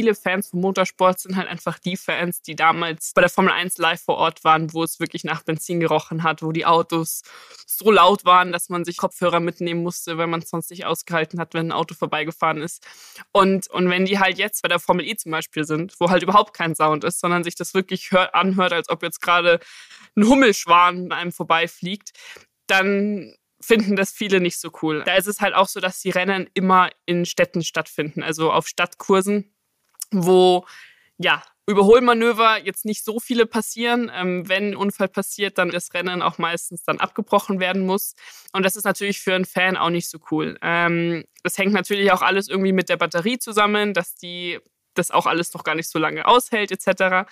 Viele Fans vom Motorsport sind halt einfach die Fans, die damals bei der Formel 1 live vor Ort waren, wo es wirklich nach Benzin gerochen hat, wo die Autos so laut waren, dass man sich Kopfhörer mitnehmen musste, weil man es sonst nicht ausgehalten hat, wenn ein Auto vorbeigefahren ist. Und, und wenn die halt jetzt bei der Formel E zum Beispiel sind, wo halt überhaupt kein Sound ist, sondern sich das wirklich hört, anhört, als ob jetzt gerade ein Hummelschwan an einem vorbeifliegt, dann finden das viele nicht so cool. Da ist es halt auch so, dass die Rennen immer in Städten stattfinden, also auf Stadtkursen wo ja, Überholmanöver jetzt nicht so viele passieren. Ähm, wenn ein Unfall passiert, dann das Rennen auch meistens dann abgebrochen werden muss. Und das ist natürlich für einen Fan auch nicht so cool. Ähm, das hängt natürlich auch alles irgendwie mit der Batterie zusammen, dass die das auch alles noch gar nicht so lange aushält etc.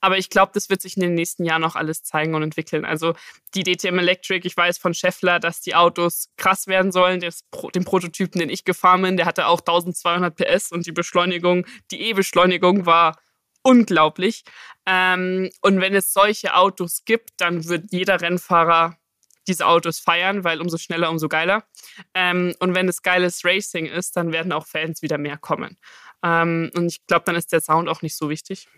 Aber ich glaube, das wird sich in den nächsten Jahren noch alles zeigen und entwickeln. Also die DTM Electric, ich weiß von Scheffler, dass die Autos krass werden sollen. Das, den Prototypen, den ich gefahren bin, der hatte auch 1200 PS und die Beschleunigung, die E-Beschleunigung war unglaublich. Ähm, und wenn es solche Autos gibt, dann wird jeder Rennfahrer diese Autos feiern, weil umso schneller, umso geiler. Ähm, und wenn es geiles Racing ist, dann werden auch Fans wieder mehr kommen. Ähm, und ich glaube, dann ist der Sound auch nicht so wichtig.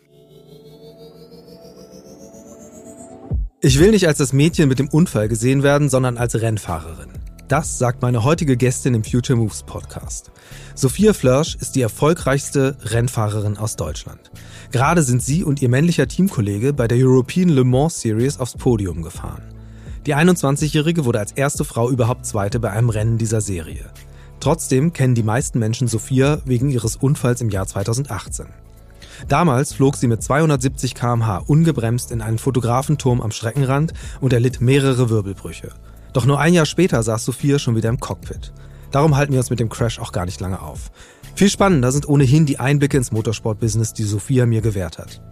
Ich will nicht als das Mädchen mit dem Unfall gesehen werden, sondern als Rennfahrerin. Das sagt meine heutige Gästin im Future Moves Podcast. Sophia Flörsch ist die erfolgreichste Rennfahrerin aus Deutschland. Gerade sind sie und ihr männlicher Teamkollege bei der European Le Mans Series aufs Podium gefahren. Die 21-Jährige wurde als erste Frau überhaupt Zweite bei einem Rennen dieser Serie. Trotzdem kennen die meisten Menschen Sophia wegen ihres Unfalls im Jahr 2018. Damals flog sie mit 270 km/h ungebremst in einen Fotografenturm am Streckenrand und erlitt mehrere Wirbelbrüche. Doch nur ein Jahr später saß Sophia schon wieder im Cockpit. Darum halten wir uns mit dem Crash auch gar nicht lange auf. Viel spannender sind ohnehin die Einblicke ins Motorsport-Business, die Sophia mir gewährt hat.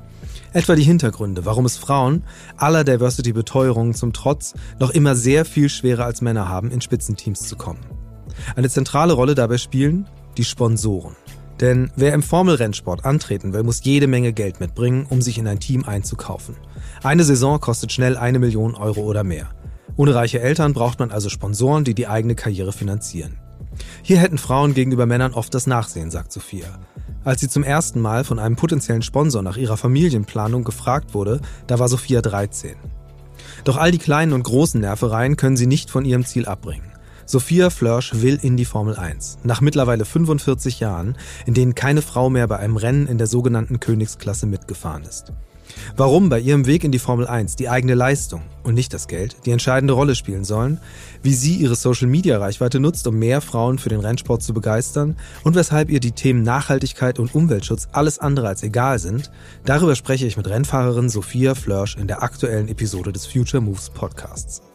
Etwa die Hintergründe, warum es Frauen aller Diversity-Beteuerungen zum Trotz noch immer sehr viel schwerer als Männer haben, in Spitzenteams zu kommen. Eine zentrale Rolle dabei spielen die Sponsoren. Denn wer im Formelrennsport antreten will, muss jede Menge Geld mitbringen, um sich in ein Team einzukaufen. Eine Saison kostet schnell eine Million Euro oder mehr. Ohne reiche Eltern braucht man also Sponsoren, die die eigene Karriere finanzieren. Hier hätten Frauen gegenüber Männern oft das Nachsehen, sagt Sophia. Als sie zum ersten Mal von einem potenziellen Sponsor nach ihrer Familienplanung gefragt wurde, da war Sophia 13. Doch all die kleinen und großen Nervereien können sie nicht von ihrem Ziel abbringen. Sophia Flörsch will in die Formel 1. Nach mittlerweile 45 Jahren, in denen keine Frau mehr bei einem Rennen in der sogenannten Königsklasse mitgefahren ist. Warum bei ihrem Weg in die Formel 1 die eigene Leistung und nicht das Geld die entscheidende Rolle spielen sollen, wie sie ihre Social-Media-Reichweite nutzt, um mehr Frauen für den Rennsport zu begeistern und weshalb ihr die Themen Nachhaltigkeit und Umweltschutz alles andere als egal sind, darüber spreche ich mit Rennfahrerin Sophia Flörsch in der aktuellen Episode des Future Moves Podcasts.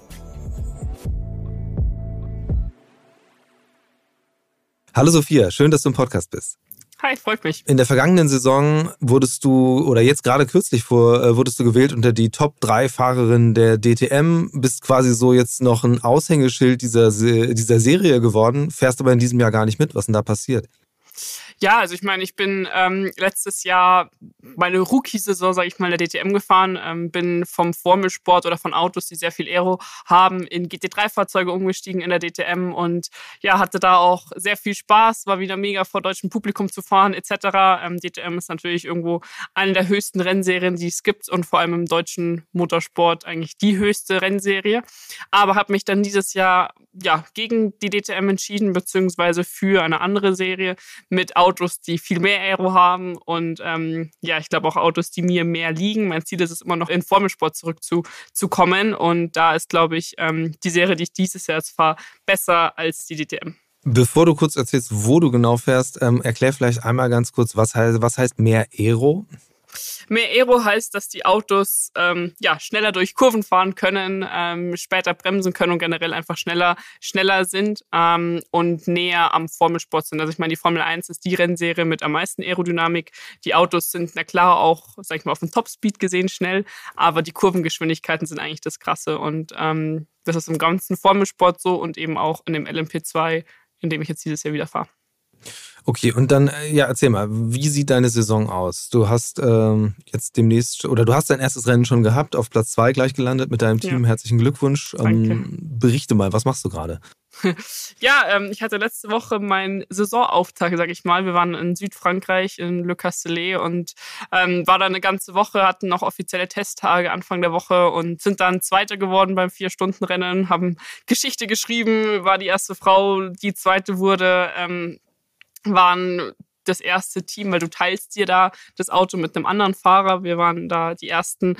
Hallo Sophia, schön, dass du im Podcast bist. Hi, freut mich. In der vergangenen Saison wurdest du, oder jetzt gerade kürzlich vor, äh, wurdest du gewählt unter die Top 3 Fahrerinnen der DTM, bist quasi so jetzt noch ein Aushängeschild dieser, dieser Serie geworden, fährst aber in diesem Jahr gar nicht mit. Was denn da passiert? Ja, also ich meine, ich bin ähm, letztes Jahr meine Rookie-Saison, sage ich mal, in der DTM gefahren, ähm, bin vom Formelsport oder von Autos, die sehr viel Aero haben, in GT3-Fahrzeuge umgestiegen in der DTM und ja, hatte da auch sehr viel Spaß, war wieder mega vor deutschem Publikum zu fahren etc. Ähm, DTM ist natürlich irgendwo eine der höchsten Rennserien, die es gibt und vor allem im deutschen Motorsport eigentlich die höchste Rennserie. Aber habe mich dann dieses Jahr ja gegen die DTM entschieden beziehungsweise für eine andere Serie mit Autos, die viel mehr Aero haben und ähm, ja, ich glaube auch Autos, die mir mehr liegen. Mein Ziel ist es immer noch in Formelsport zurückzukommen und da ist, glaube ich, ähm, die Serie, die ich dieses Jahr fahre, besser als die DTM. Bevor du kurz erzählst, wo du genau fährst, ähm, erklär vielleicht einmal ganz kurz, was heißt, was heißt mehr Aero? Mehr Aero heißt, dass die Autos ähm, ja, schneller durch Kurven fahren können, ähm, später bremsen können und generell einfach schneller, schneller sind ähm, und näher am Formelsport sind. Also ich meine, die Formel 1 ist die Rennserie mit am meisten Aerodynamik. Die Autos sind, na klar, auch, sag ich mal, auf dem Topspeed gesehen schnell, aber die Kurvengeschwindigkeiten sind eigentlich das Krasse. Und ähm, das ist im ganzen Formelsport so und eben auch in dem LMP2, in dem ich jetzt dieses Jahr wieder fahre. Okay, und dann, äh, ja, erzähl mal, wie sieht deine Saison aus? Du hast ähm, jetzt demnächst, oder du hast dein erstes Rennen schon gehabt, auf Platz zwei gleich gelandet mit deinem Team. Ja. Herzlichen Glückwunsch. Ähm, berichte mal, was machst du gerade? ja, ähm, ich hatte letzte Woche meinen Saisonauftakt, sag ich mal. Wir waren in Südfrankreich, in Le Castellet und ähm, war da eine ganze Woche, hatten noch offizielle Testtage Anfang der Woche und sind dann Zweiter geworden beim Vier-Stunden-Rennen, haben Geschichte geschrieben, war die erste Frau, die Zweite wurde. Waren das erste Team, weil du teilst dir da das Auto mit einem anderen Fahrer. Wir waren da die ersten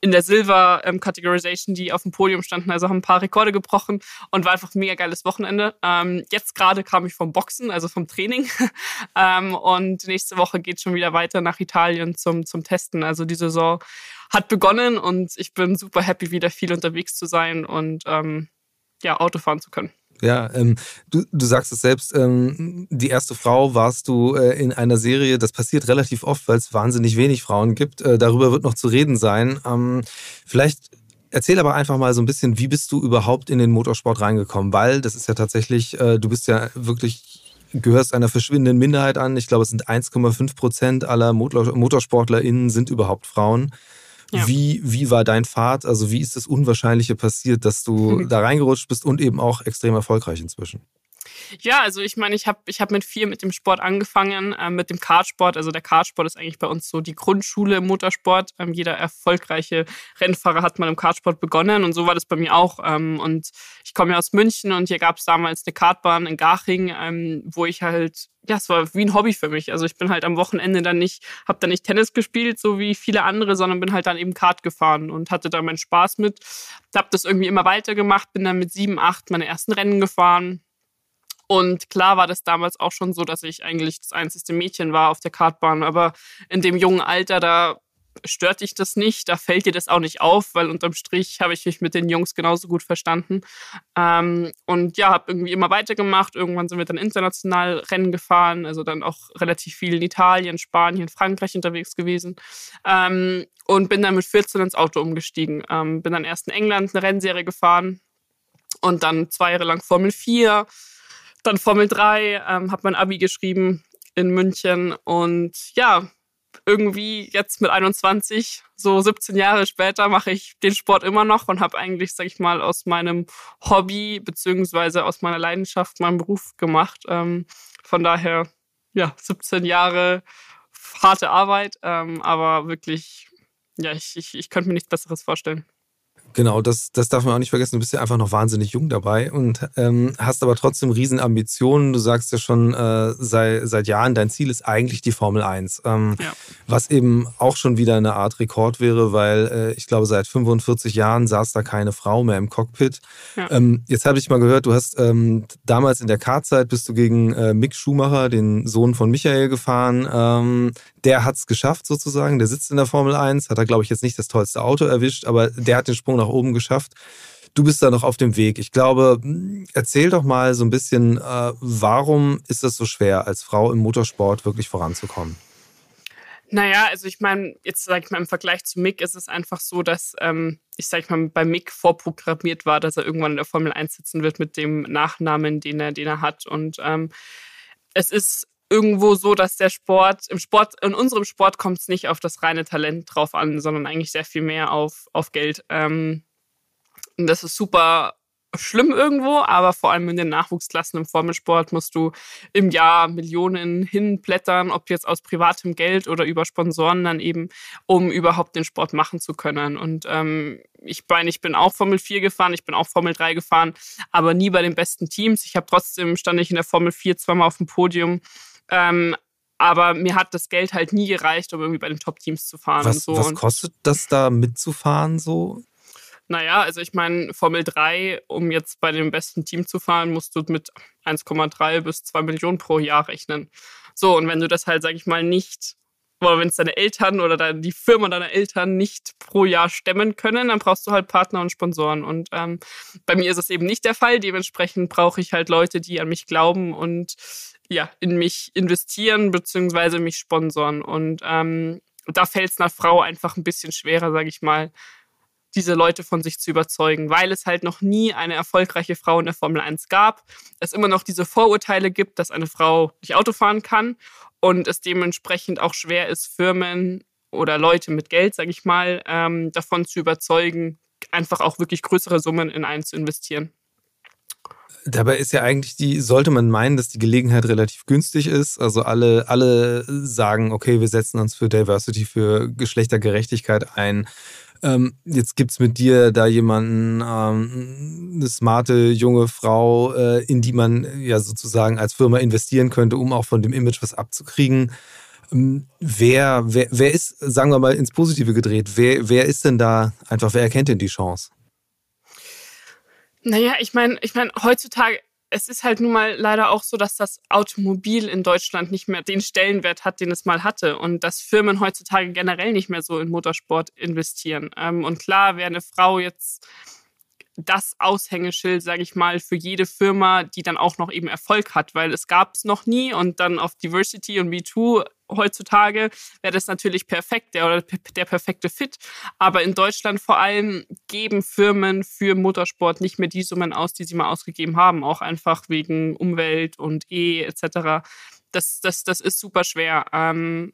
in der Silver ähm, Categorization, die auf dem Podium standen, also haben ein paar Rekorde gebrochen und war einfach ein mega geiles Wochenende. Ähm, jetzt gerade kam ich vom Boxen, also vom Training ähm, und nächste Woche geht schon wieder weiter nach Italien zum, zum Testen. Also die Saison hat begonnen und ich bin super happy, wieder viel unterwegs zu sein und ähm, ja, Auto fahren zu können. Ja, ähm, du, du sagst es selbst, ähm, die erste Frau warst du äh, in einer Serie, das passiert relativ oft, weil es wahnsinnig wenig Frauen gibt. Äh, darüber wird noch zu reden sein. Ähm, vielleicht erzähl aber einfach mal so ein bisschen, wie bist du überhaupt in den Motorsport reingekommen? Weil das ist ja tatsächlich, äh, du bist ja wirklich gehörst einer verschwindenden Minderheit an. Ich glaube, es sind 1,5 Prozent aller MotorsportlerInnen sind überhaupt Frauen. Ja. Wie, wie war dein Pfad? Also wie ist das Unwahrscheinliche passiert, dass du mhm. da reingerutscht bist und eben auch extrem erfolgreich inzwischen? Ja, also ich meine, ich habe ich hab mit viel mit dem Sport angefangen, äh, mit dem Kartsport. Also der Kartsport ist eigentlich bei uns so die Grundschule im Motorsport. Ähm, jeder erfolgreiche Rennfahrer hat mal im Kartsport begonnen und so war das bei mir auch. Ähm, und ich komme ja aus München und hier gab es damals eine Kartbahn in Garching, ähm, wo ich halt ja, es war wie ein Hobby für mich. Also ich bin halt am Wochenende dann nicht, habe dann nicht Tennis gespielt, so wie viele andere, sondern bin halt dann eben Kart gefahren und hatte da meinen Spaß mit. Hab das irgendwie immer weitergemacht, bin dann mit sieben, acht meine ersten Rennen gefahren und klar war das damals auch schon so, dass ich eigentlich das einzige Mädchen war auf der Kartbahn. Aber in dem jungen Alter, da stört dich das nicht, da fällt dir das auch nicht auf, weil unterm Strich habe ich mich mit den Jungs genauso gut verstanden. Ähm, und ja, habe irgendwie immer weitergemacht. Irgendwann sind wir dann international Rennen gefahren, also dann auch relativ viel in Italien, Spanien, Frankreich unterwegs gewesen. Ähm, und bin dann mit 14 ins Auto umgestiegen. Ähm, bin dann erst in England eine Rennserie gefahren und dann zwei Jahre lang Formel 4 dann Formel 3, ähm, habe mein Abi geschrieben in München und ja, irgendwie jetzt mit 21, so 17 Jahre später, mache ich den Sport immer noch und habe eigentlich, sag ich mal, aus meinem Hobby beziehungsweise aus meiner Leidenschaft meinen Beruf gemacht. Ähm, von daher, ja, 17 Jahre harte Arbeit, ähm, aber wirklich, ja, ich, ich, ich könnte mir nichts Besseres vorstellen. Genau, das, das darf man auch nicht vergessen. Du bist ja einfach noch wahnsinnig jung dabei und ähm, hast aber trotzdem riesen Ambitionen. Du sagst ja schon äh, sei, seit Jahren, dein Ziel ist eigentlich die Formel 1. Ähm, ja. Was eben auch schon wieder eine Art Rekord wäre, weil äh, ich glaube, seit 45 Jahren saß da keine Frau mehr im Cockpit. Ja. Ähm, jetzt habe ich mal gehört, du hast ähm, damals in der Kartzeit bist du gegen äh, Mick Schumacher, den Sohn von Michael, gefahren. Ähm, der hat es geschafft sozusagen. Der sitzt in der Formel 1, hat er, glaube ich, jetzt nicht das tollste Auto erwischt, aber der hat den Sprung nach oben geschafft. Du bist da noch auf dem Weg. Ich glaube, erzähl doch mal so ein bisschen, äh, warum ist es so schwer, als Frau im Motorsport wirklich voranzukommen? Naja, also ich meine, jetzt sage ich mal im Vergleich zu Mick ist es einfach so, dass ähm, ich sage mal bei Mick vorprogrammiert war, dass er irgendwann in der Formel 1 sitzen wird mit dem Nachnamen, den er, den er hat. Und ähm, es ist irgendwo so, dass der Sport, im Sport, in unserem Sport kommt es nicht auf das reine Talent drauf an, sondern eigentlich sehr viel mehr auf, auf Geld. Ähm, und das ist super schlimm irgendwo, aber vor allem in den Nachwuchsklassen im Formelsport musst du im Jahr Millionen hinblättern, ob jetzt aus privatem Geld oder über Sponsoren dann eben, um überhaupt den Sport machen zu können. Und ähm, ich meine, ich bin auch Formel 4 gefahren, ich bin auch Formel 3 gefahren, aber nie bei den besten Teams. Ich habe trotzdem, stand ich in der Formel 4 zweimal auf dem Podium ähm, aber mir hat das Geld halt nie gereicht, um irgendwie bei den Top-Teams zu fahren. Was, so. was kostet das da mitzufahren so? Naja, also ich meine, Formel 3, um jetzt bei dem besten Team zu fahren, musst du mit 1,3 bis 2 Millionen pro Jahr rechnen. So, und wenn du das halt, sag ich mal, nicht, oder wenn es deine Eltern oder die Firma deiner Eltern nicht pro Jahr stemmen können, dann brauchst du halt Partner und Sponsoren. Und ähm, bei mir ist es eben nicht der Fall. Dementsprechend brauche ich halt Leute, die an mich glauben und ja, in mich investieren bzw. mich sponsern. Und ähm, da fällt es einer Frau einfach ein bisschen schwerer, sage ich mal, diese Leute von sich zu überzeugen, weil es halt noch nie eine erfolgreiche Frau in der Formel 1 gab. Es immer noch diese Vorurteile gibt, dass eine Frau nicht Auto fahren kann und es dementsprechend auch schwer ist, Firmen oder Leute mit Geld, sage ich mal, ähm, davon zu überzeugen, einfach auch wirklich größere Summen in einen zu investieren. Dabei ist ja eigentlich die, sollte man meinen, dass die Gelegenheit relativ günstig ist. Also alle, alle sagen, okay, wir setzen uns für Diversity, für Geschlechtergerechtigkeit ein. Ähm, jetzt gibt es mit dir da jemanden, ähm, eine smarte junge Frau, äh, in die man ja sozusagen als Firma investieren könnte, um auch von dem Image was abzukriegen. Ähm, wer, wer, wer ist, sagen wir mal, ins Positive gedreht, wer, wer ist denn da einfach, wer erkennt denn die Chance? Naja, ich meine, ich meine, heutzutage, es ist halt nun mal leider auch so, dass das Automobil in Deutschland nicht mehr den Stellenwert hat, den es mal hatte und dass Firmen heutzutage generell nicht mehr so in Motorsport investieren. Ähm, und klar, wäre eine Frau jetzt das Aushängeschild, sage ich mal, für jede Firma, die dann auch noch eben Erfolg hat, weil es gab es noch nie und dann auf Diversity und V2 heutzutage wäre das natürlich perfekt, der oder der perfekte Fit. Aber in Deutschland vor allem geben Firmen für Motorsport nicht mehr die Summen aus, die sie mal ausgegeben haben, auch einfach wegen Umwelt und E etc. Das, das, das ist super schwer. Ähm,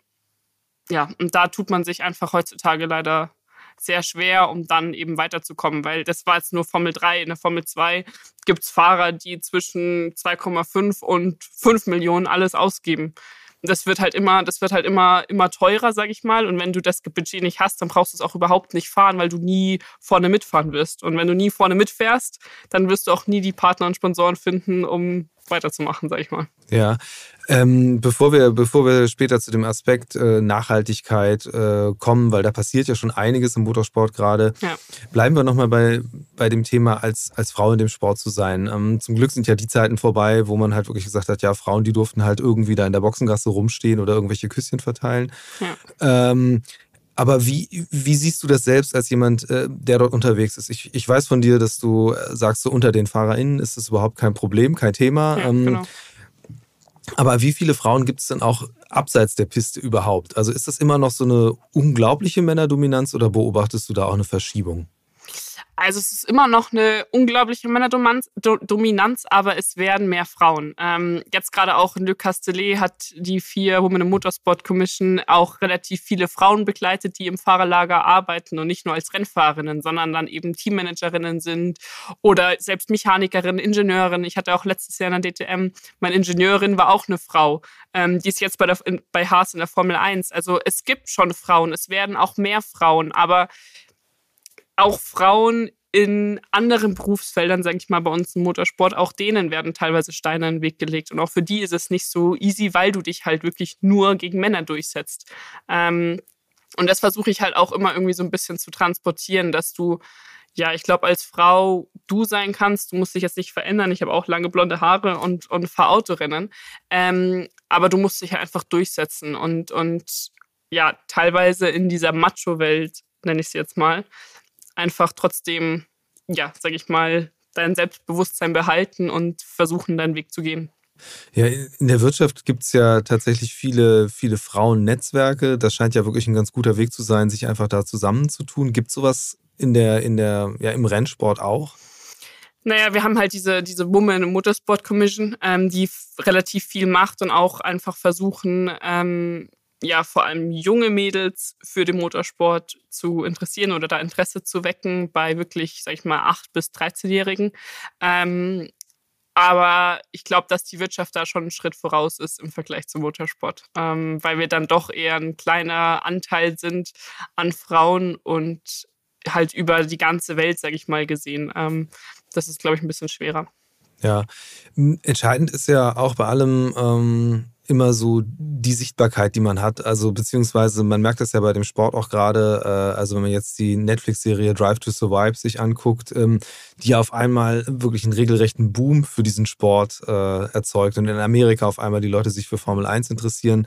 ja, und da tut man sich einfach heutzutage leider sehr schwer, um dann eben weiterzukommen, weil das war jetzt nur Formel 3. In der Formel 2 gibt es Fahrer, die zwischen 2,5 und 5 Millionen alles ausgeben. Das wird halt immer, das wird halt immer, immer teurer, sag ich mal. Und wenn du das Budget nicht hast, dann brauchst du es auch überhaupt nicht fahren, weil du nie vorne mitfahren wirst. Und wenn du nie vorne mitfährst, dann wirst du auch nie die Partner und Sponsoren finden, um weiterzumachen, sag ich mal. Ja, ähm, bevor, wir, bevor wir später zu dem Aspekt äh, Nachhaltigkeit äh, kommen, weil da passiert ja schon einiges im Motorsport gerade, ja. bleiben wir nochmal bei, bei dem Thema, als, als Frau in dem Sport zu sein. Ähm, zum Glück sind ja die Zeiten vorbei, wo man halt wirklich gesagt hat, ja, Frauen, die durften halt irgendwie da in der Boxengasse rumstehen oder irgendwelche Küsschen verteilen. Ja. Ähm, aber wie, wie siehst du das selbst als jemand, äh, der dort unterwegs ist? Ich, ich weiß von dir, dass du äh, sagst, so unter den FahrerInnen ist es überhaupt kein Problem, kein Thema. Ja, ähm, genau. Aber wie viele Frauen gibt es denn auch abseits der Piste überhaupt? Also ist das immer noch so eine unglaubliche Männerdominanz oder beobachtest du da auch eine Verschiebung? Also es ist immer noch eine unglaubliche Männerdominanz, aber es werden mehr Frauen. Ähm, jetzt gerade auch in Le Castellet hat die vier Women in Motorsport Commission auch relativ viele Frauen begleitet, die im Fahrerlager arbeiten und nicht nur als Rennfahrerinnen, sondern dann eben Teammanagerinnen sind oder selbst Mechanikerinnen, Ingenieurinnen. Ich hatte auch letztes Jahr in der DTM, meine Ingenieurin war auch eine Frau. Ähm, die ist jetzt bei, der, bei Haas in der Formel 1. Also es gibt schon Frauen, es werden auch mehr Frauen, aber auch Frauen in anderen Berufsfeldern, sage ich mal, bei uns im Motorsport, auch denen werden teilweise Steine in den Weg gelegt. Und auch für die ist es nicht so easy, weil du dich halt wirklich nur gegen Männer durchsetzt. Ähm, und das versuche ich halt auch immer irgendwie so ein bisschen zu transportieren, dass du, ja, ich glaube, als Frau du sein kannst. Du musst dich jetzt nicht verändern. Ich habe auch lange blonde Haare und, und fahre Autorennen. Ähm, aber du musst dich halt einfach durchsetzen und, und ja, teilweise in dieser Macho-Welt, nenne ich es jetzt mal, einfach trotzdem, ja, sag ich mal, dein Selbstbewusstsein behalten und versuchen, deinen Weg zu gehen. Ja, in der Wirtschaft gibt es ja tatsächlich viele, viele Frauennetzwerke. Das scheint ja wirklich ein ganz guter Weg zu sein, sich einfach da zusammenzutun. Gibt es sowas in der, in der, ja, im Rennsport auch? Naja, wir haben halt diese, diese Women Motorsport Commission, ähm, die relativ viel macht und auch einfach versuchen, ähm, ja vor allem junge Mädels für den Motorsport zu interessieren oder da Interesse zu wecken bei wirklich, sag ich mal, 8- bis 13-Jährigen. Ähm, aber ich glaube, dass die Wirtschaft da schon einen Schritt voraus ist im Vergleich zum Motorsport, ähm, weil wir dann doch eher ein kleiner Anteil sind an Frauen und halt über die ganze Welt, sage ich mal, gesehen. Ähm, das ist, glaube ich, ein bisschen schwerer. Ja, entscheidend ist ja auch bei allem, ähm, immer so die Sichtbarkeit, die man hat. Also beziehungsweise man merkt das ja bei dem Sport auch gerade, äh, also wenn man jetzt die Netflix-Serie Drive to Survive sich anguckt, ähm, die auf einmal wirklich einen regelrechten Boom für diesen Sport äh, erzeugt und in Amerika auf einmal die Leute sich für Formel 1 interessieren.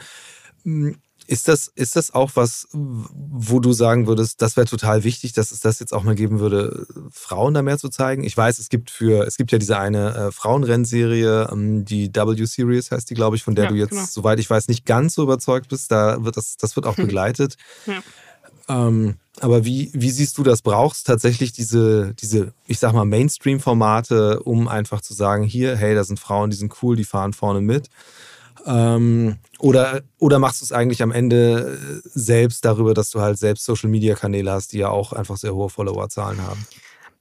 Ist das, ist das auch was, wo du sagen würdest, das wäre total wichtig, dass es das jetzt auch mal geben würde, Frauen da mehr zu zeigen? Ich weiß, es gibt für, es gibt ja diese eine äh, Frauenrennserie, ähm, die W-Series heißt die, glaube ich, von der ja, du jetzt, genau. soweit ich weiß, nicht ganz so überzeugt bist. Da wird das, das wird auch begleitet. ja. ähm, Aber wie, wie siehst du das? Brauchst tatsächlich diese, diese, ich sag mal, Mainstream-Formate, um einfach zu sagen, hier, hey, da sind Frauen, die sind cool, die fahren vorne mit? Ähm, oder, oder machst du es eigentlich am Ende selbst darüber, dass du halt selbst Social-Media-Kanäle hast, die ja auch einfach sehr hohe Followerzahlen haben?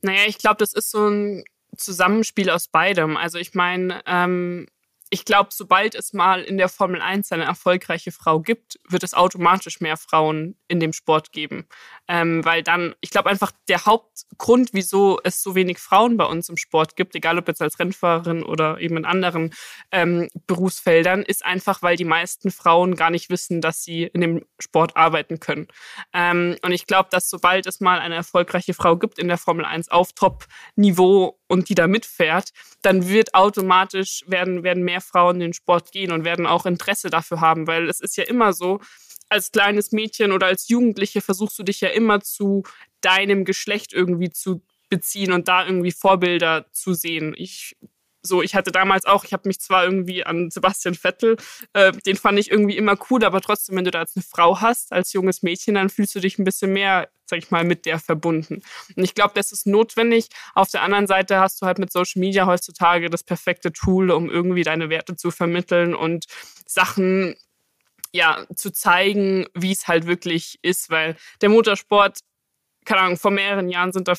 Naja, ich glaube, das ist so ein Zusammenspiel aus beidem. Also ich meine, ähm, ich glaube, sobald es mal in der Formel 1 eine erfolgreiche Frau gibt, wird es automatisch mehr Frauen in dem Sport geben. Ähm, weil dann, ich glaube einfach, der Hauptgrund, wieso es so wenig Frauen bei uns im Sport gibt, egal ob jetzt als Rennfahrerin oder eben in anderen ähm, Berufsfeldern, ist einfach, weil die meisten Frauen gar nicht wissen, dass sie in dem Sport arbeiten können. Ähm, und ich glaube, dass sobald es mal eine erfolgreiche Frau gibt in der Formel 1 auf Top-Niveau und die da mitfährt, dann wird automatisch werden, werden mehr Frauen in den Sport gehen und werden auch Interesse dafür haben, weil es ist ja immer so, als kleines Mädchen oder als Jugendliche versuchst du dich ja immer zu deinem Geschlecht irgendwie zu beziehen und da irgendwie Vorbilder zu sehen. Ich so, ich hatte damals auch, ich habe mich zwar irgendwie an Sebastian Vettel, äh, den fand ich irgendwie immer cool, aber trotzdem, wenn du da als eine Frau hast, als junges Mädchen, dann fühlst du dich ein bisschen mehr, sag ich mal, mit der verbunden. Und ich glaube, das ist notwendig. Auf der anderen Seite hast du halt mit Social Media heutzutage das perfekte Tool, um irgendwie deine Werte zu vermitteln und Sachen ja, zu zeigen, wie es halt wirklich ist, weil der Motorsport, keine Ahnung, vor mehreren Jahren sind da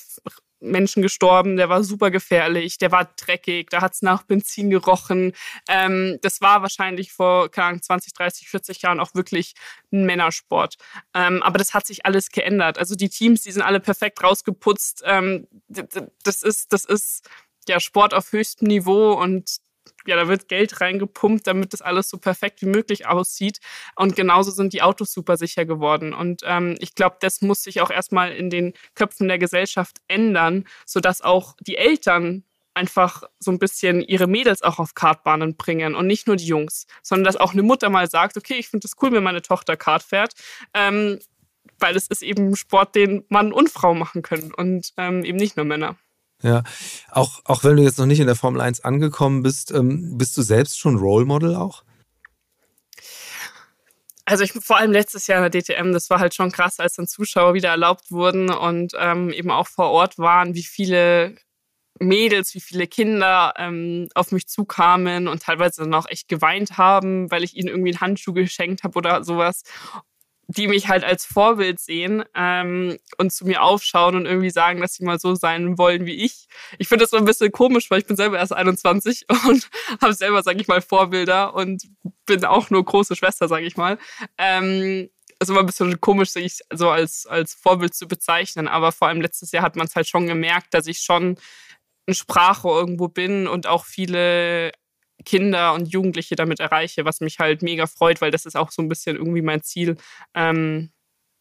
Menschen gestorben, der war super gefährlich, der war dreckig, da hat es nach Benzin gerochen. Ähm, das war wahrscheinlich vor keine Ahnung, 20, 30, 40 Jahren auch wirklich ein Männersport. Ähm, aber das hat sich alles geändert. Also die Teams, die sind alle perfekt rausgeputzt. Ähm, das ist, das ist ja Sport auf höchstem Niveau und ja, da wird Geld reingepumpt, damit das alles so perfekt wie möglich aussieht. Und genauso sind die Autos super sicher geworden. Und ähm, ich glaube, das muss sich auch erstmal in den Köpfen der Gesellschaft ändern, sodass auch die Eltern einfach so ein bisschen ihre Mädels auch auf Kartbahnen bringen und nicht nur die Jungs, sondern dass auch eine Mutter mal sagt, okay, ich finde es cool, wenn meine Tochter Kart fährt. Ähm, weil es ist eben ein Sport, den Mann und Frau machen können und ähm, eben nicht nur Männer. Ja, auch, auch wenn du jetzt noch nicht in der Formel 1 angekommen bist, ähm, bist du selbst schon Role Model auch? Also ich vor allem letztes Jahr in der DTM, das war halt schon krass, als dann Zuschauer wieder erlaubt wurden und ähm, eben auch vor Ort waren, wie viele Mädels, wie viele Kinder ähm, auf mich zukamen und teilweise dann auch echt geweint haben, weil ich ihnen irgendwie einen Handschuh geschenkt habe oder sowas die mich halt als Vorbild sehen ähm, und zu mir aufschauen und irgendwie sagen, dass sie mal so sein wollen wie ich. Ich finde das so ein bisschen komisch, weil ich bin selber erst 21 und habe selber, sage ich mal, Vorbilder und bin auch nur große Schwester, sage ich mal. Ähm, ist immer ein bisschen komisch, sich so als, als Vorbild zu bezeichnen, aber vor allem letztes Jahr hat man es halt schon gemerkt, dass ich schon ein Sprachrohr irgendwo bin und auch viele Kinder und Jugendliche damit erreiche, was mich halt mega freut, weil das ist auch so ein bisschen irgendwie mein Ziel. Ähm,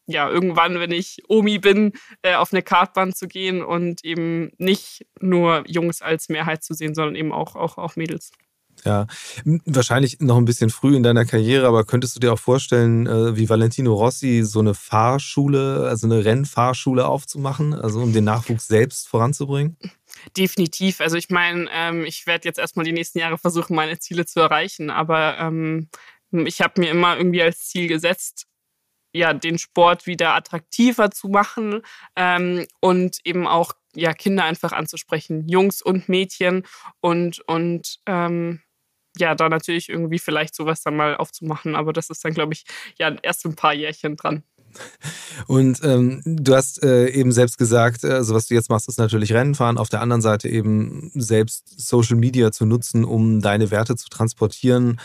ja, irgendwann, wenn ich Omi bin, äh, auf eine Kartbahn zu gehen und eben nicht nur Jungs als Mehrheit zu sehen, sondern eben auch, auch, auch Mädels. Ja, wahrscheinlich noch ein bisschen früh in deiner Karriere, aber könntest du dir auch vorstellen, äh, wie Valentino Rossi so eine Fahrschule, also eine Rennfahrschule aufzumachen, also um den Nachwuchs selbst voranzubringen? Definitiv. Also ich meine, ähm, ich werde jetzt erstmal die nächsten Jahre versuchen, meine Ziele zu erreichen, aber ähm, ich habe mir immer irgendwie als Ziel gesetzt, ja, den Sport wieder attraktiver zu machen ähm, und eben auch ja, Kinder einfach anzusprechen, Jungs und Mädchen und, und ähm, ja, da natürlich irgendwie vielleicht sowas dann mal aufzumachen, aber das ist dann, glaube ich, ja erst ein paar Jährchen dran. Und ähm, du hast äh, eben selbst gesagt, also was du jetzt machst, ist natürlich Rennen fahren. Auf der anderen Seite eben selbst Social Media zu nutzen, um deine Werte zu transportieren.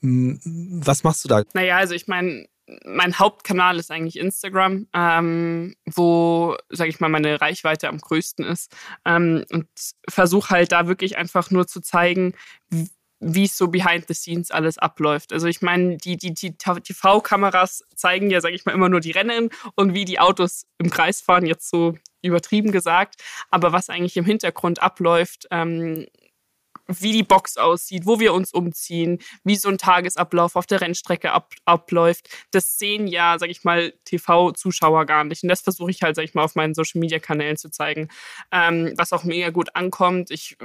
Hm, was machst du da? Naja, also ich meine, mein Hauptkanal ist eigentlich Instagram, ähm, wo, sage ich mal, meine Reichweite am größten ist. Ähm, und versuche halt da wirklich einfach nur zu zeigen, wie es so behind the scenes alles abläuft. Also ich meine, die, die, die TV-Kameras zeigen ja, sage ich mal, immer nur die Rennen und wie die Autos im Kreis fahren, jetzt so übertrieben gesagt. Aber was eigentlich im Hintergrund abläuft, ähm, wie die Box aussieht, wo wir uns umziehen, wie so ein Tagesablauf auf der Rennstrecke ab, abläuft, das sehen ja, sag ich mal, TV-Zuschauer gar nicht. Und das versuche ich halt, sag ich mal, auf meinen Social-Media-Kanälen zu zeigen, ähm, was auch mega gut ankommt. Ich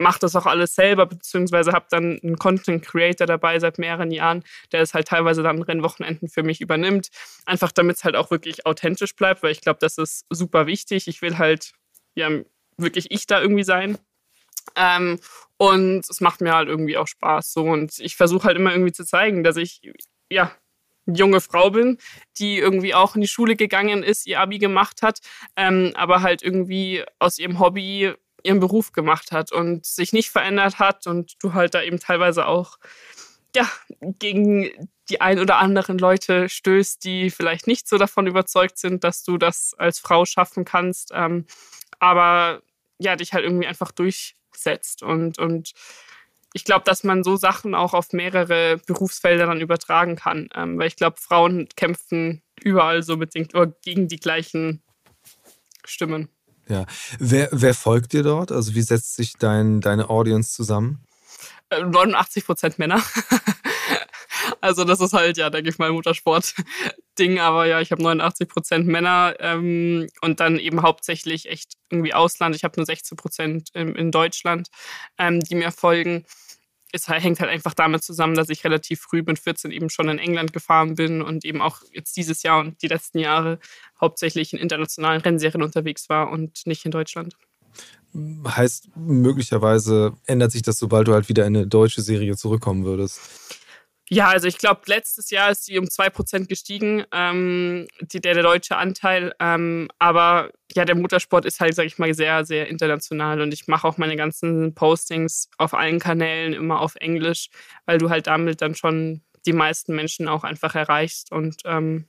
mache das auch alles selber, beziehungsweise habe dann einen Content Creator dabei seit mehreren Jahren, der es halt teilweise dann Rennwochenenden für mich übernimmt. Einfach damit es halt auch wirklich authentisch bleibt, weil ich glaube, das ist super wichtig. Ich will halt ja wirklich ich da irgendwie sein. Ähm, und es macht mir halt irgendwie auch Spaß. So. Und ich versuche halt immer irgendwie zu zeigen, dass ich ja junge Frau bin, die irgendwie auch in die Schule gegangen ist, ihr Abi gemacht hat, ähm, aber halt irgendwie aus ihrem Hobby ihren Beruf gemacht hat und sich nicht verändert hat und du halt da eben teilweise auch ja, gegen die ein oder anderen Leute stößt, die vielleicht nicht so davon überzeugt sind, dass du das als Frau schaffen kannst, ähm, aber ja, dich halt irgendwie einfach durchsetzt und, und ich glaube, dass man so Sachen auch auf mehrere Berufsfelder dann übertragen kann, ähm, weil ich glaube, Frauen kämpfen überall so bedingt gegen die gleichen Stimmen. Ja. Wer, wer folgt dir dort? Also wie setzt sich dein, deine Audience zusammen? 89 äh, Prozent Männer. also das ist halt, ja, denke ich mal, Motorsport-Ding. Aber ja, ich habe 89 Prozent Männer ähm, und dann eben hauptsächlich echt irgendwie Ausland. Ich habe nur 16 Prozent in, in, Deutschland, ähm, die mir folgen es hängt halt einfach damit zusammen, dass ich relativ früh mit 14 eben schon in England gefahren bin und eben auch jetzt dieses Jahr und die letzten Jahre hauptsächlich in internationalen Rennserien unterwegs war und nicht in Deutschland. Heißt, möglicherweise ändert sich das, sobald du halt wieder in eine deutsche Serie zurückkommen würdest. Ja, also ich glaube, letztes Jahr ist sie um 2% gestiegen, ähm, die, der, der deutsche Anteil. Ähm, aber ja, der Motorsport ist halt, sag ich mal, sehr, sehr international und ich mache auch meine ganzen Postings auf allen Kanälen immer auf Englisch, weil du halt damit dann schon die meisten Menschen auch einfach erreichst und ähm,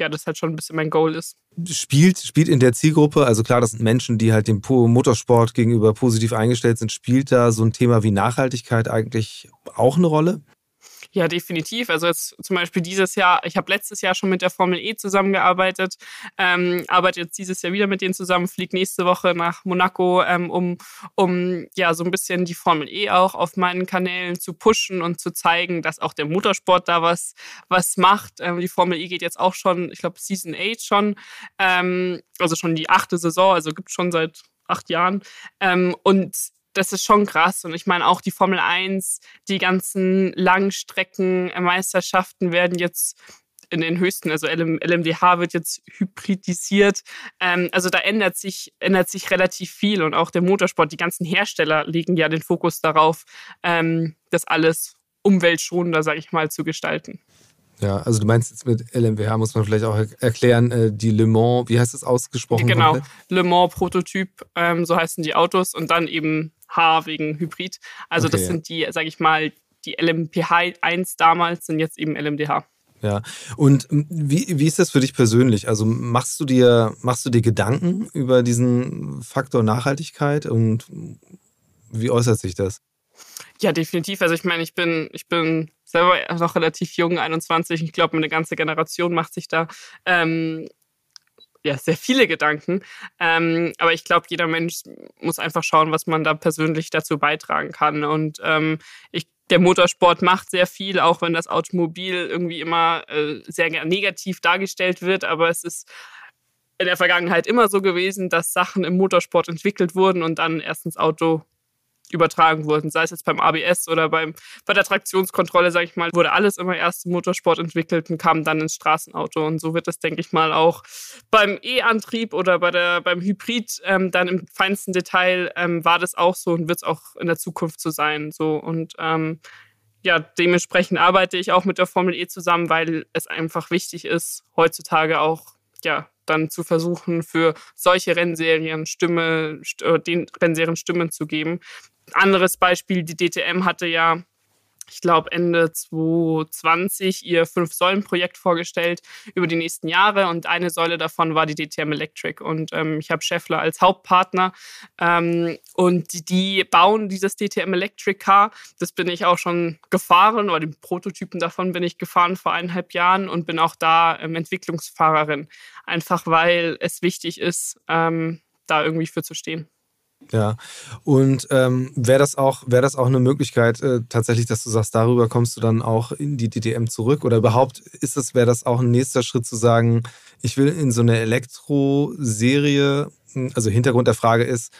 ja, das halt schon ein bisschen mein Goal ist. Spielt, spielt in der Zielgruppe, also klar, das sind Menschen, die halt dem Motorsport gegenüber positiv eingestellt sind, spielt da so ein Thema wie Nachhaltigkeit eigentlich auch eine Rolle? Ja, definitiv. Also jetzt zum Beispiel dieses Jahr, ich habe letztes Jahr schon mit der Formel E zusammengearbeitet, ähm, arbeite jetzt dieses Jahr wieder mit denen zusammen, fliege nächste Woche nach Monaco, ähm, um, um ja so ein bisschen die Formel E auch auf meinen Kanälen zu pushen und zu zeigen, dass auch der Motorsport da was, was macht. Ähm, die Formel E geht jetzt auch schon, ich glaube, Season 8 schon, ähm, also schon die achte Saison, also gibt schon seit acht Jahren. Ähm, und das ist schon krass. Und ich meine, auch die Formel 1, die ganzen Langstreckenmeisterschaften werden jetzt in den höchsten, also LMDH wird jetzt hybridisiert. Ähm, also da ändert sich, ändert sich relativ viel und auch der Motorsport, die ganzen Hersteller legen ja den Fokus darauf, ähm, das alles umweltschonender, sage ich mal, zu gestalten. Ja, also du meinst jetzt mit LMWH, muss man vielleicht auch erklären, äh, die Le Mans, wie heißt das ausgesprochen? Genau, Le Mans Prototyp, ähm, so heißen die Autos und dann eben H wegen Hybrid. Also okay, das sind die, sage ich mal, die LMPH 1 damals sind jetzt eben LMDH. Ja, und wie, wie ist das für dich persönlich? Also machst du dir, machst du dir Gedanken über diesen Faktor Nachhaltigkeit und wie äußert sich das? Ja, definitiv. Also ich meine, ich bin, ich bin selber noch relativ jung, 21. Ich glaube, eine ganze Generation macht sich da ähm, ja, sehr viele Gedanken. Ähm, aber ich glaube, jeder Mensch muss einfach schauen, was man da persönlich dazu beitragen kann. Und ähm, ich, der Motorsport macht sehr viel, auch wenn das Automobil irgendwie immer äh, sehr negativ dargestellt wird. Aber es ist in der Vergangenheit immer so gewesen, dass Sachen im Motorsport entwickelt wurden und dann erst ins Auto übertragen wurden. Sei es jetzt beim ABS oder beim, bei der Traktionskontrolle, sage ich mal, wurde alles immer erst im Motorsport entwickelt und kam dann ins Straßenauto. Und so wird es, denke ich mal, auch beim E-Antrieb oder bei der, beim Hybrid ähm, dann im feinsten Detail ähm, war das auch so und wird es auch in der Zukunft so sein. So und ähm, ja, dementsprechend arbeite ich auch mit der Formel E zusammen, weil es einfach wichtig ist, heutzutage auch ja, dann zu versuchen, für solche Rennserien Stimme, äh, den Rennserien Stimmen zu geben. Anderes Beispiel, die DTM hatte ja ich glaube, Ende 2020 ihr Fünf-Säulen-Projekt vorgestellt über die nächsten Jahre und eine Säule davon war die DTM Electric. Und ähm, ich habe Scheffler als Hauptpartner ähm, und die, bauen dieses DTM Electric Car. Das bin ich auch schon gefahren oder den Prototypen davon bin ich gefahren vor eineinhalb Jahren und bin auch da ähm, Entwicklungsfahrerin. Einfach weil es wichtig ist, ähm, da irgendwie für zu stehen. Ja, und ähm, wäre das, auch, wär das auch eine Möglichkeit, äh, tatsächlich, dass du sagst, darüber kommst du dann auch in die DTM zurück? Oder überhaupt ist das, wäre das auch ein nächster Schritt zu sagen, ich will in so eine Elektro-Serie, hm, also Hintergrund der Frage ist,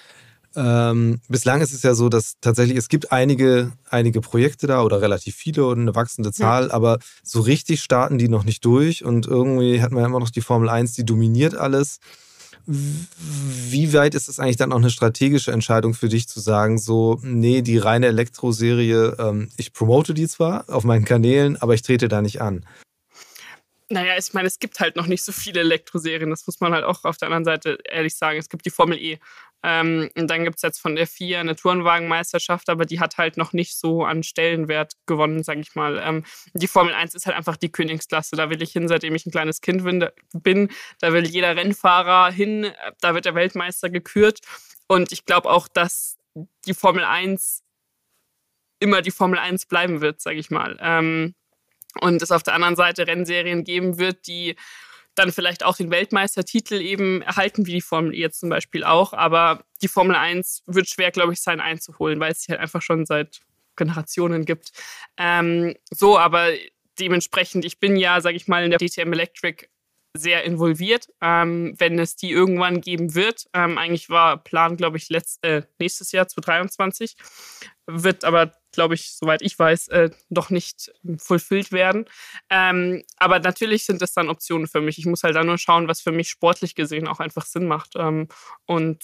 Ähm, bislang ist es ja so, dass tatsächlich es gibt einige, einige Projekte da oder relativ viele und eine wachsende Zahl, ja. aber so richtig starten die noch nicht durch und irgendwie hat man ja immer noch die Formel 1, die dominiert alles. Wie weit ist es eigentlich dann auch eine strategische Entscheidung für dich zu sagen, so, nee, die reine Elektroserie, ähm, ich promote die zwar auf meinen Kanälen, aber ich trete da nicht an? Naja, ich meine, es gibt halt noch nicht so viele Elektroserien. Das muss man halt auch auf der anderen Seite ehrlich sagen. Es gibt die Formel E. Ähm, und dann gibt es jetzt von der FIA eine Tourenwagenmeisterschaft, aber die hat halt noch nicht so an Stellenwert gewonnen, sage ich mal. Ähm, die Formel 1 ist halt einfach die Königsklasse. Da will ich hin, seitdem ich ein kleines Kind bin. Da will jeder Rennfahrer hin. Da wird der Weltmeister gekürt. Und ich glaube auch, dass die Formel 1 immer die Formel 1 bleiben wird, sage ich mal. Ähm, und es auf der anderen Seite Rennserien geben wird, die dann vielleicht auch den Weltmeistertitel eben erhalten, wie die Formel E jetzt zum Beispiel auch. Aber die Formel 1 wird schwer, glaube ich, sein einzuholen, weil es sie halt einfach schon seit Generationen gibt. Ähm, so, aber dementsprechend, ich bin ja, sage ich mal, in der DTM Electric sehr involviert, ähm, wenn es die irgendwann geben wird. Ähm, eigentlich war Plan, glaube ich, letzt, äh, nächstes Jahr 2023, wird aber, glaube ich, soweit ich weiß, äh, noch nicht fulfilled werden. Ähm, aber natürlich sind das dann Optionen für mich. Ich muss halt dann nur schauen, was für mich sportlich gesehen auch einfach Sinn macht. Ähm, und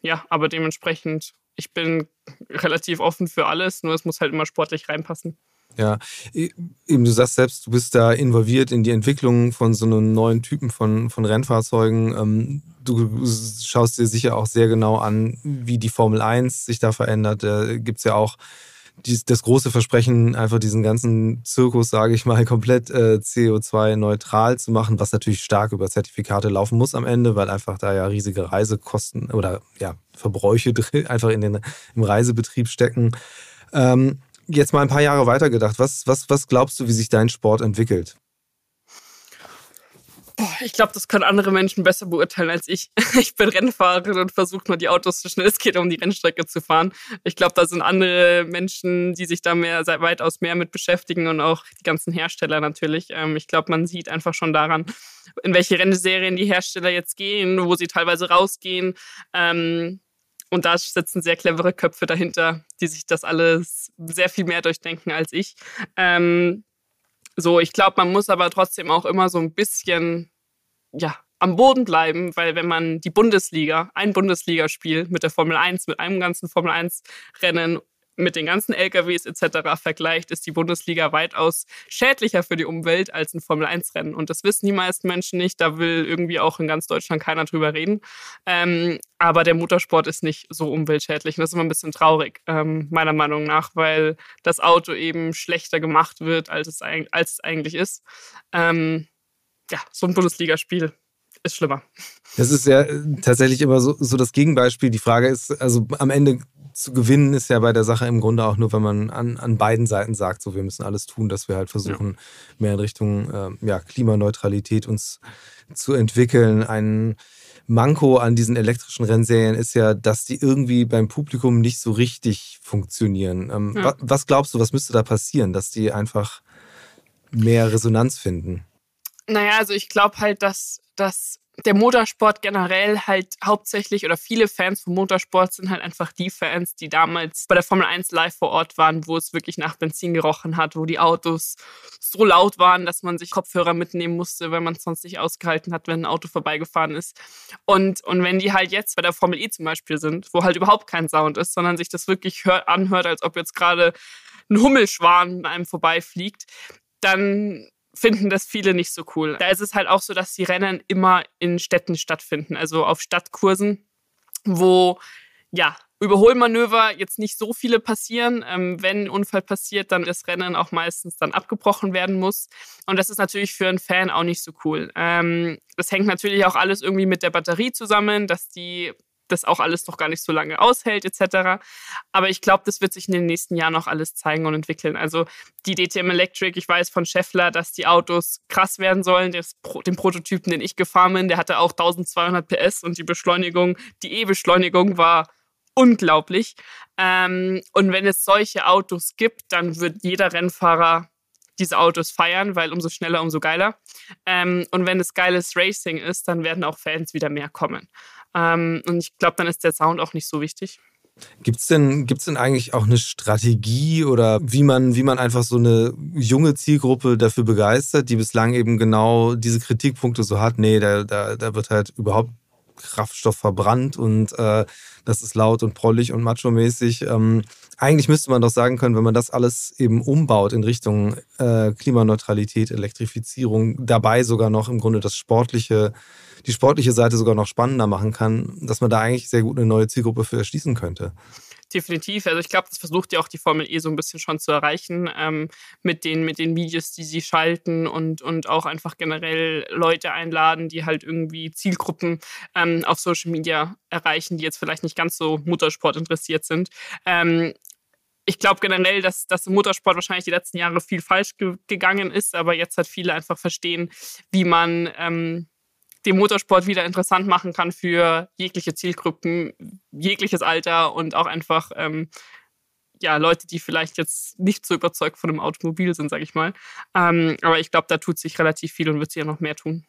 ja, aber dementsprechend, ich bin relativ offen für alles, nur es muss halt immer sportlich reinpassen. Ja, eben du sagst selbst, du bist da involviert in die Entwicklung von so einem neuen Typen von, von Rennfahrzeugen. Ähm, du schaust dir sicher auch sehr genau an, wie die Formel 1 sich da verändert. Da gibt es ja auch das große Versprechen, einfach diesen ganzen Zirkus, sage ich mal, komplett äh, CO2-neutral zu machen, was natürlich stark über Zertifikate laufen muss am Ende, weil einfach da ja riesige Reisekosten oder ja, Verbräuche einfach in den, im Reisebetrieb stecken. Ähm, jetzt mal ein paar Jahre weitergedacht, was, was, was glaubst du, wie sich dein Sport entwickelt? Ich glaube, das können andere Menschen besser beurteilen als ich. Ich bin Rennfahrerin und versuche nur die Autos so schnell es geht, um die Rennstrecke zu fahren. Ich glaube, da sind andere Menschen, die sich da mehr, weitaus mehr mit beschäftigen und auch die ganzen Hersteller natürlich. Ähm, ich glaube, man sieht einfach schon daran, in welche Rennserien die Hersteller jetzt gehen, wo sie teilweise rausgehen. Ähm, und da sitzen sehr clevere Köpfe dahinter, die sich das alles sehr viel mehr durchdenken als ich. Ähm, so, ich glaube, man muss aber trotzdem auch immer so ein bisschen, ja, am Boden bleiben, weil wenn man die Bundesliga, ein Bundesligaspiel mit der Formel 1, mit einem ganzen Formel 1 Rennen mit den ganzen LKWs etc. vergleicht, ist die Bundesliga weitaus schädlicher für die Umwelt als ein Formel-1-Rennen. Und das wissen die meisten Menschen nicht. Da will irgendwie auch in ganz Deutschland keiner drüber reden. Ähm, aber der Motorsport ist nicht so umweltschädlich. Und das ist immer ein bisschen traurig, ähm, meiner Meinung nach, weil das Auto eben schlechter gemacht wird, als es, als es eigentlich ist. Ähm, ja, so ein Bundesligaspiel ist schlimmer. Das ist ja tatsächlich immer so, so das Gegenbeispiel. Die Frage ist, also am Ende zu gewinnen ist ja bei der Sache im Grunde auch nur, wenn man an, an beiden Seiten sagt, so wir müssen alles tun, dass wir halt versuchen, ja. mehr in Richtung äh, ja, Klimaneutralität uns zu entwickeln. Ein Manko an diesen elektrischen Rennserien ist ja, dass die irgendwie beim Publikum nicht so richtig funktionieren. Ähm, ja. Was glaubst du, was müsste da passieren, dass die einfach mehr Resonanz finden? Naja, also ich glaube halt, dass, dass der Motorsport generell halt hauptsächlich oder viele Fans vom Motorsport sind halt einfach die Fans, die damals bei der Formel 1 live vor Ort waren, wo es wirklich nach Benzin gerochen hat, wo die Autos so laut waren, dass man sich Kopfhörer mitnehmen musste, weil man es sonst nicht ausgehalten hat, wenn ein Auto vorbeigefahren ist. Und, und wenn die halt jetzt bei der Formel E zum Beispiel sind, wo halt überhaupt kein Sound ist, sondern sich das wirklich hört, anhört, als ob jetzt gerade ein Hummelschwan an einem vorbeifliegt, dann finden das viele nicht so cool. Da ist es halt auch so, dass die Rennen immer in Städten stattfinden, also auf Stadtkursen, wo ja Überholmanöver jetzt nicht so viele passieren. Ähm, wenn ein Unfall passiert, dann das Rennen auch meistens dann abgebrochen werden muss. Und das ist natürlich für einen Fan auch nicht so cool. Ähm, das hängt natürlich auch alles irgendwie mit der Batterie zusammen, dass die das auch alles noch gar nicht so lange aushält etc. Aber ich glaube, das wird sich in den nächsten Jahren noch alles zeigen und entwickeln. Also die DTM Electric, ich weiß von Scheffler, dass die Autos krass werden sollen. Das, den Prototypen, den ich gefahren bin, der hatte auch 1200 PS und die Beschleunigung, die E-Beschleunigung war unglaublich. Ähm, und wenn es solche Autos gibt, dann wird jeder Rennfahrer diese Autos feiern, weil umso schneller, umso geiler. Ähm, und wenn es geiles Racing ist, dann werden auch Fans wieder mehr kommen. Ähm, und ich glaube, dann ist der Sound auch nicht so wichtig. Gibt es denn, gibt's denn eigentlich auch eine Strategie oder wie man, wie man einfach so eine junge Zielgruppe dafür begeistert, die bislang eben genau diese Kritikpunkte so hat? Nee, da, da, da wird halt überhaupt Kraftstoff verbrannt und äh, das ist laut und prollig und macho-mäßig. Ähm, eigentlich müsste man doch sagen können, wenn man das alles eben umbaut in Richtung äh, Klimaneutralität, Elektrifizierung, dabei sogar noch im Grunde das sportliche, die sportliche Seite sogar noch spannender machen kann, dass man da eigentlich sehr gut eine neue Zielgruppe für erschließen könnte definitiv. Also ich glaube, das versucht ja auch die Formel E so ein bisschen schon zu erreichen ähm, mit, den, mit den Videos, die sie schalten und, und auch einfach generell Leute einladen, die halt irgendwie Zielgruppen ähm, auf Social Media erreichen, die jetzt vielleicht nicht ganz so Muttersport interessiert sind. Ähm, ich glaube generell, dass, dass im Motorsport wahrscheinlich die letzten Jahre viel falsch ge gegangen ist, aber jetzt hat viele einfach verstehen, wie man ähm, den Motorsport wieder interessant machen kann für jegliche Zielgruppen, jegliches Alter und auch einfach ähm, ja, Leute, die vielleicht jetzt nicht so überzeugt von einem Automobil sind, sage ich mal. Ähm, aber ich glaube, da tut sich relativ viel und wird sich ja noch mehr tun.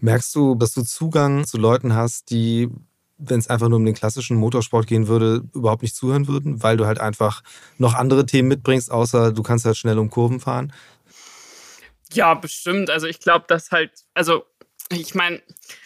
Merkst du, dass du Zugang zu Leuten hast, die, wenn es einfach nur um den klassischen Motorsport gehen würde, überhaupt nicht zuhören würden, weil du halt einfach noch andere Themen mitbringst, außer du kannst halt schnell um Kurven fahren? Ja, bestimmt. Also ich glaube, dass halt, also ich meine,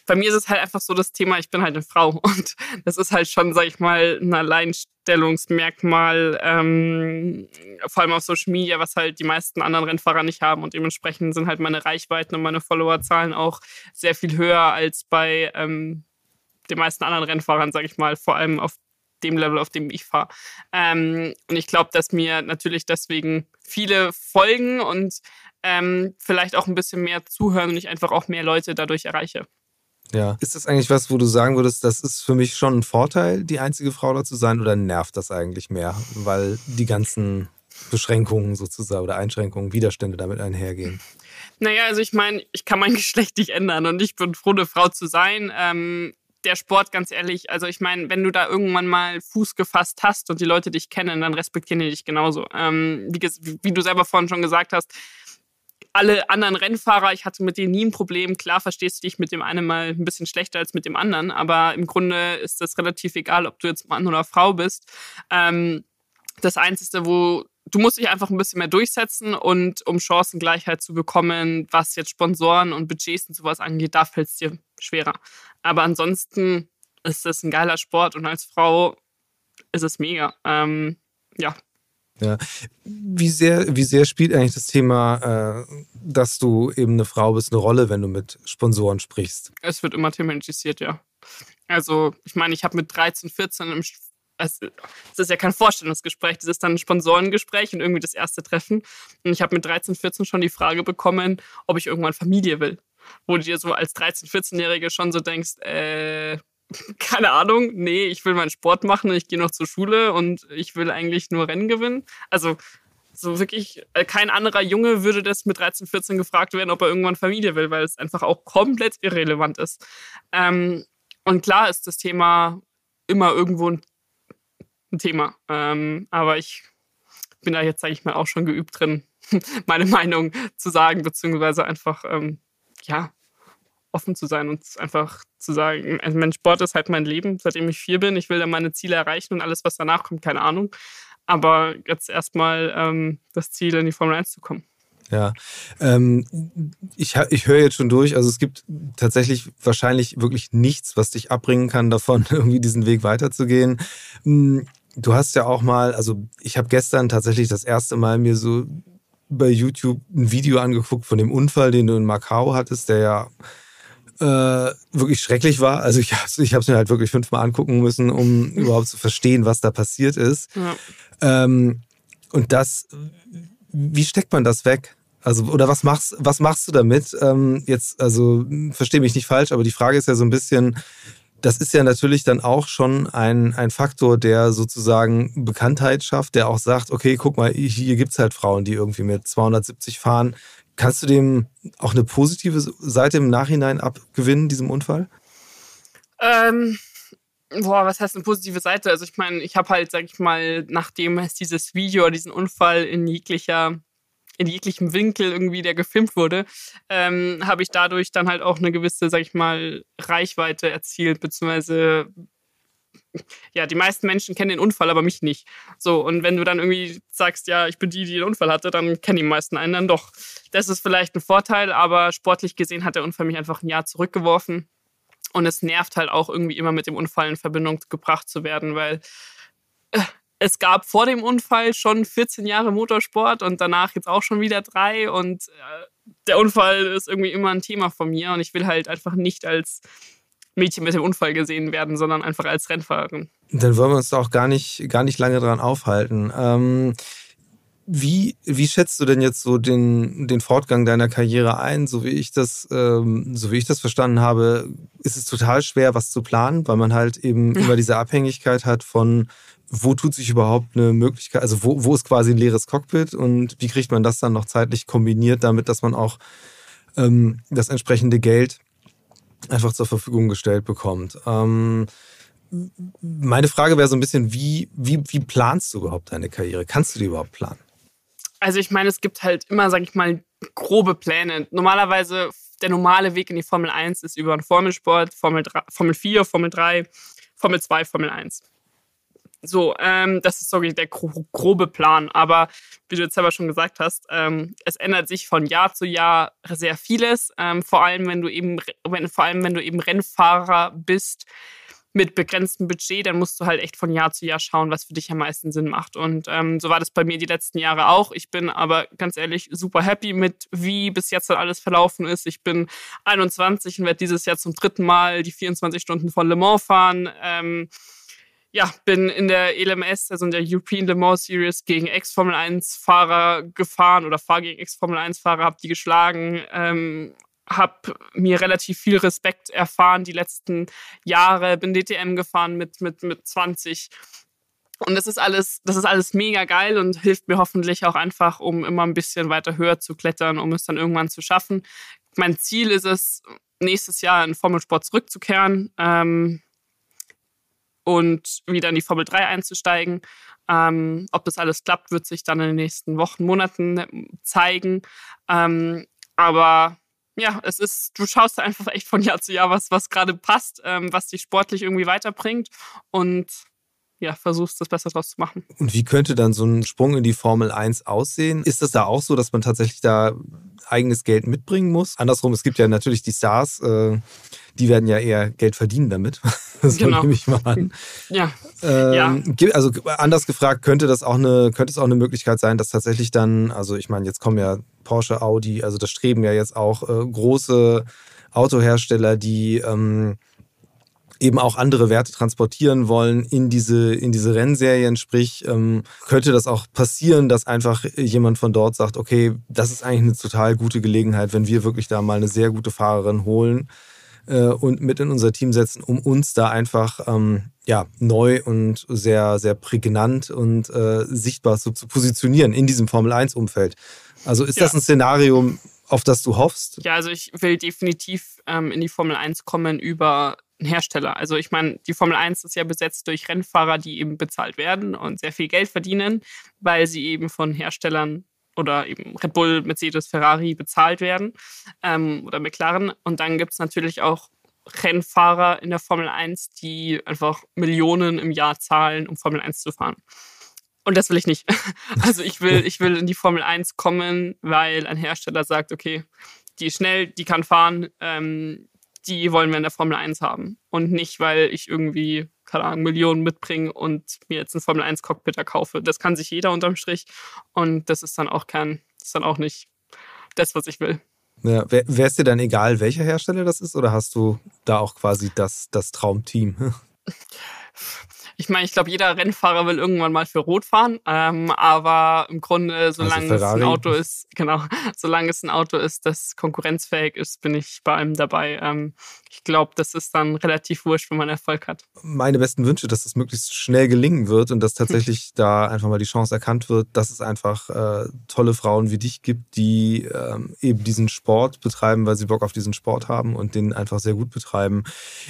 bei mir ist es halt einfach so das Thema, ich bin halt eine Frau und das ist halt schon, sag ich mal, ein Alleinstellungsmerkmal, ähm, vor allem auf Social Media, was halt die meisten anderen Rennfahrer nicht haben und dementsprechend sind halt meine Reichweiten und meine Followerzahlen auch sehr viel höher als bei ähm, den meisten anderen Rennfahrern, sag ich mal, vor allem auf dem Level, auf dem ich fahre. Ähm, und ich glaube, dass mir natürlich deswegen viele folgen und ähm, vielleicht auch ein bisschen mehr zuhören und ich einfach auch mehr Leute dadurch erreiche. Ja. Ist das eigentlich was, wo du sagen würdest, das ist für mich schon ein Vorteil, die einzige Frau da zu sein, oder nervt das eigentlich mehr, weil die ganzen Beschränkungen sozusagen oder Einschränkungen, Widerstände damit einhergehen? Naja, also ich meine, ich kann mein Geschlecht nicht ändern und ich bin froh, eine Frau zu sein. Ähm, der Sport, ganz ehrlich, also ich meine, wenn du da irgendwann mal Fuß gefasst hast und die Leute dich kennen, dann respektieren die dich genauso. Ähm, wie, wie, du selber vorhin schon gesagt hast, alle anderen Rennfahrer, ich hatte mit denen nie ein Problem. Klar verstehst du dich mit dem einen mal ein bisschen schlechter als mit dem anderen, aber im Grunde ist das relativ egal, ob du jetzt Mann oder Frau bist. Ähm, das Einzige, wo du musst dich einfach ein bisschen mehr durchsetzen und um Chancengleichheit zu bekommen, was jetzt Sponsoren und Budgets und sowas angeht, da fällt es dir schwerer. Aber ansonsten ist es ein geiler Sport und als Frau ist es mega. Ähm, ja, ja. Wie sehr, wie sehr spielt eigentlich das Thema, äh, dass du eben eine Frau bist, eine Rolle, wenn du mit Sponsoren sprichst? Es wird immer thematisiert, ja. Also, ich meine, ich habe mit 13, 14 im es ist ja kein Vorstellungsgespräch, das ist dann ein Sponsorengespräch und irgendwie das erste Treffen. Und ich habe mit 13, 14 schon die Frage bekommen, ob ich irgendwann Familie will. Wo du dir so als 13, 14-Jährige schon so denkst, äh, keine Ahnung, nee, ich will meinen Sport machen, ich gehe noch zur Schule und ich will eigentlich nur Rennen gewinnen. Also so wirklich, äh, kein anderer Junge würde das mit 13, 14 gefragt werden, ob er irgendwann Familie will, weil es einfach auch komplett irrelevant ist. Ähm, und klar ist das Thema immer irgendwo ein, Thema. Ähm, aber ich bin da jetzt, sage ich mal, auch schon geübt drin, meine Meinung zu sagen, beziehungsweise einfach, ähm, ja, offen zu sein und einfach zu sagen, also mein Sport ist halt mein Leben, seitdem ich vier bin. Ich will da meine Ziele erreichen und alles, was danach kommt, keine Ahnung. Aber jetzt erstmal ähm, das Ziel, in die Formel 1 zu kommen. Ja, ähm, ich, ich höre jetzt schon durch, also es gibt tatsächlich wahrscheinlich wirklich nichts, was dich abbringen kann davon, irgendwie diesen Weg weiterzugehen. Hm, du hast ja auch mal, also ich habe gestern tatsächlich das erste Mal mir so bei YouTube ein Video angeguckt von dem Unfall, den du in Macau hattest, der ja äh, wirklich schrecklich war. Also ich habe es ich mir halt wirklich fünfmal angucken müssen, um überhaupt zu verstehen, was da passiert ist. Ja. Ähm, und das, wie steckt man das weg? Also, oder was machst, was machst du damit? Ähm, jetzt, also, verstehe mich nicht falsch, aber die Frage ist ja so ein bisschen, das ist ja natürlich dann auch schon ein, ein Faktor, der sozusagen Bekanntheit schafft, der auch sagt, okay, guck mal, hier gibt es halt Frauen, die irgendwie mit 270 fahren. Kannst du dem auch eine positive Seite im Nachhinein abgewinnen, diesem Unfall? Ähm, boah, was heißt eine positive Seite? Also ich meine, ich habe halt, sag ich mal, nachdem es dieses Video, diesen Unfall in jeglicher in jeglichem Winkel irgendwie, der gefilmt wurde, ähm, habe ich dadurch dann halt auch eine gewisse, sag ich mal, Reichweite erzielt, beziehungsweise ja, die meisten Menschen kennen den Unfall, aber mich nicht. So, und wenn du dann irgendwie sagst, ja, ich bin die, die den Unfall hatte, dann kennen die meisten einen dann doch. Das ist vielleicht ein Vorteil, aber sportlich gesehen hat der Unfall mich einfach ein Jahr zurückgeworfen. Und es nervt halt auch irgendwie immer mit dem Unfall in Verbindung gebracht zu werden, weil äh, es gab vor dem Unfall schon 14 Jahre Motorsport und danach jetzt auch schon wieder drei. Und äh, der Unfall ist irgendwie immer ein Thema von mir. Und ich will halt einfach nicht als Mädchen mit dem Unfall gesehen werden, sondern einfach als Rennfahrerin. Dann wollen wir uns da auch gar nicht, gar nicht lange dran aufhalten. Ähm, wie, wie schätzt du denn jetzt so den, den Fortgang deiner Karriere ein? So wie ich das, ähm, so wie ich das verstanden habe, ist es total schwer, was zu planen, weil man halt eben immer diese Abhängigkeit hat von, wo tut sich überhaupt eine Möglichkeit, also wo, wo ist quasi ein leeres Cockpit und wie kriegt man das dann noch zeitlich kombiniert, damit dass man auch ähm, das entsprechende Geld einfach zur Verfügung gestellt bekommt. Ähm, meine Frage wäre so ein bisschen, wie, wie, wie planst du überhaupt deine Karriere? Kannst du die überhaupt planen? Also ich meine, es gibt halt immer, sag ich mal, grobe Pläne. Normalerweise, der normale Weg in die Formel 1 ist über einen Formelsport, Formel, 3, Formel 4, Formel 3, Formel 2, Formel 1. So, ähm, das ist so der grobe Plan. Aber wie du jetzt selber schon gesagt hast, ähm, es ändert sich von Jahr zu Jahr sehr vieles. Ähm, vor allem, wenn du eben, wenn, vor allem, wenn du eben Rennfahrer bist, mit begrenztem Budget, dann musst du halt echt von Jahr zu Jahr schauen, was für dich am meisten Sinn macht. Und ähm, so war das bei mir die letzten Jahre auch. Ich bin aber ganz ehrlich super happy mit, wie bis jetzt alles verlaufen ist. Ich bin 21 und werde dieses Jahr zum dritten Mal die 24 Stunden von Le Mans fahren. Ähm, ja, bin in der LMS, also in der European Le Mans Series, gegen Ex-Formel 1-Fahrer gefahren oder fahre gegen Ex-Formel 1-Fahrer, habe die geschlagen, ähm, habe mir relativ viel Respekt erfahren die letzten Jahre, bin DTM gefahren mit, mit, mit 20. Und das ist alles, das ist alles mega geil und hilft mir hoffentlich auch einfach, um immer ein bisschen weiter höher zu klettern, um es dann irgendwann zu schaffen. Mein Ziel ist es, nächstes Jahr in Formelsport zurückzukehren ähm, und wieder in die Formel 3 einzusteigen. Ähm, ob das alles klappt, wird sich dann in den nächsten Wochen, Monaten zeigen. Ähm, aber ja, es ist, du schaust einfach echt von Jahr zu Jahr, was, was gerade passt, ähm, was dich sportlich irgendwie weiterbringt und ja, versuchst das Beste draus zu machen. Und wie könnte dann so ein Sprung in die Formel 1 aussehen? Ist das da auch so, dass man tatsächlich da eigenes Geld mitbringen muss? Andersrum, es gibt ja natürlich die Stars, äh, die werden ja eher Geld verdienen damit. Das genau. nehme ich mal an. Ja. Ähm, ja. Also anders gefragt, könnte das auch eine, könnte es auch eine Möglichkeit sein, dass tatsächlich dann, also ich meine, jetzt kommen ja Porsche, Audi, also das streben ja jetzt auch äh, große Autohersteller, die ähm, eben auch andere Werte transportieren wollen in diese, in diese Rennserien. Sprich, ähm, könnte das auch passieren, dass einfach jemand von dort sagt, okay, das ist eigentlich eine total gute Gelegenheit, wenn wir wirklich da mal eine sehr gute Fahrerin holen äh, und mit in unser Team setzen, um uns da einfach ähm, ja, neu und sehr, sehr prägnant und äh, sichtbar zu, zu positionieren in diesem Formel-1-Umfeld. Also ist ja. das ein Szenario, auf das du hoffst? Ja, also ich will definitiv ähm, in die Formel 1 kommen über einen Hersteller. Also ich meine, die Formel 1 ist ja besetzt durch Rennfahrer, die eben bezahlt werden und sehr viel Geld verdienen, weil sie eben von Herstellern oder eben Red Bull, Mercedes, Ferrari bezahlt werden ähm, oder McLaren. Und dann gibt es natürlich auch Rennfahrer in der Formel 1, die einfach Millionen im Jahr zahlen, um Formel 1 zu fahren. Und das will ich nicht. Also ich will, ich will in die Formel 1 kommen, weil ein Hersteller sagt, okay, die ist schnell, die kann fahren, ähm, die wollen wir in der Formel 1 haben. Und nicht, weil ich irgendwie, keine Ahnung, Millionen mitbringe und mir jetzt ein Formel 1 Cockpit kaufe. Das kann sich jeder unterm Strich. Und das ist dann auch kein, ist dann auch nicht das, was ich will. Ja, Wäre es dir dann egal, welcher Hersteller das ist, oder hast du da auch quasi das, das Traumteam? Ich meine, ich glaube, jeder Rennfahrer will irgendwann mal für Rot fahren, ähm, aber im Grunde, solange also es ein Auto ist, genau, solange es ein Auto ist, das konkurrenzfähig ist, bin ich bei allem dabei. Ähm, ich glaube, das ist dann relativ wurscht, wenn man Erfolg hat. Meine besten Wünsche, dass das möglichst schnell gelingen wird und dass tatsächlich hm. da einfach mal die Chance erkannt wird, dass es einfach äh, tolle Frauen wie dich gibt, die ähm, eben diesen Sport betreiben, weil sie Bock auf diesen Sport haben und den einfach sehr gut betreiben.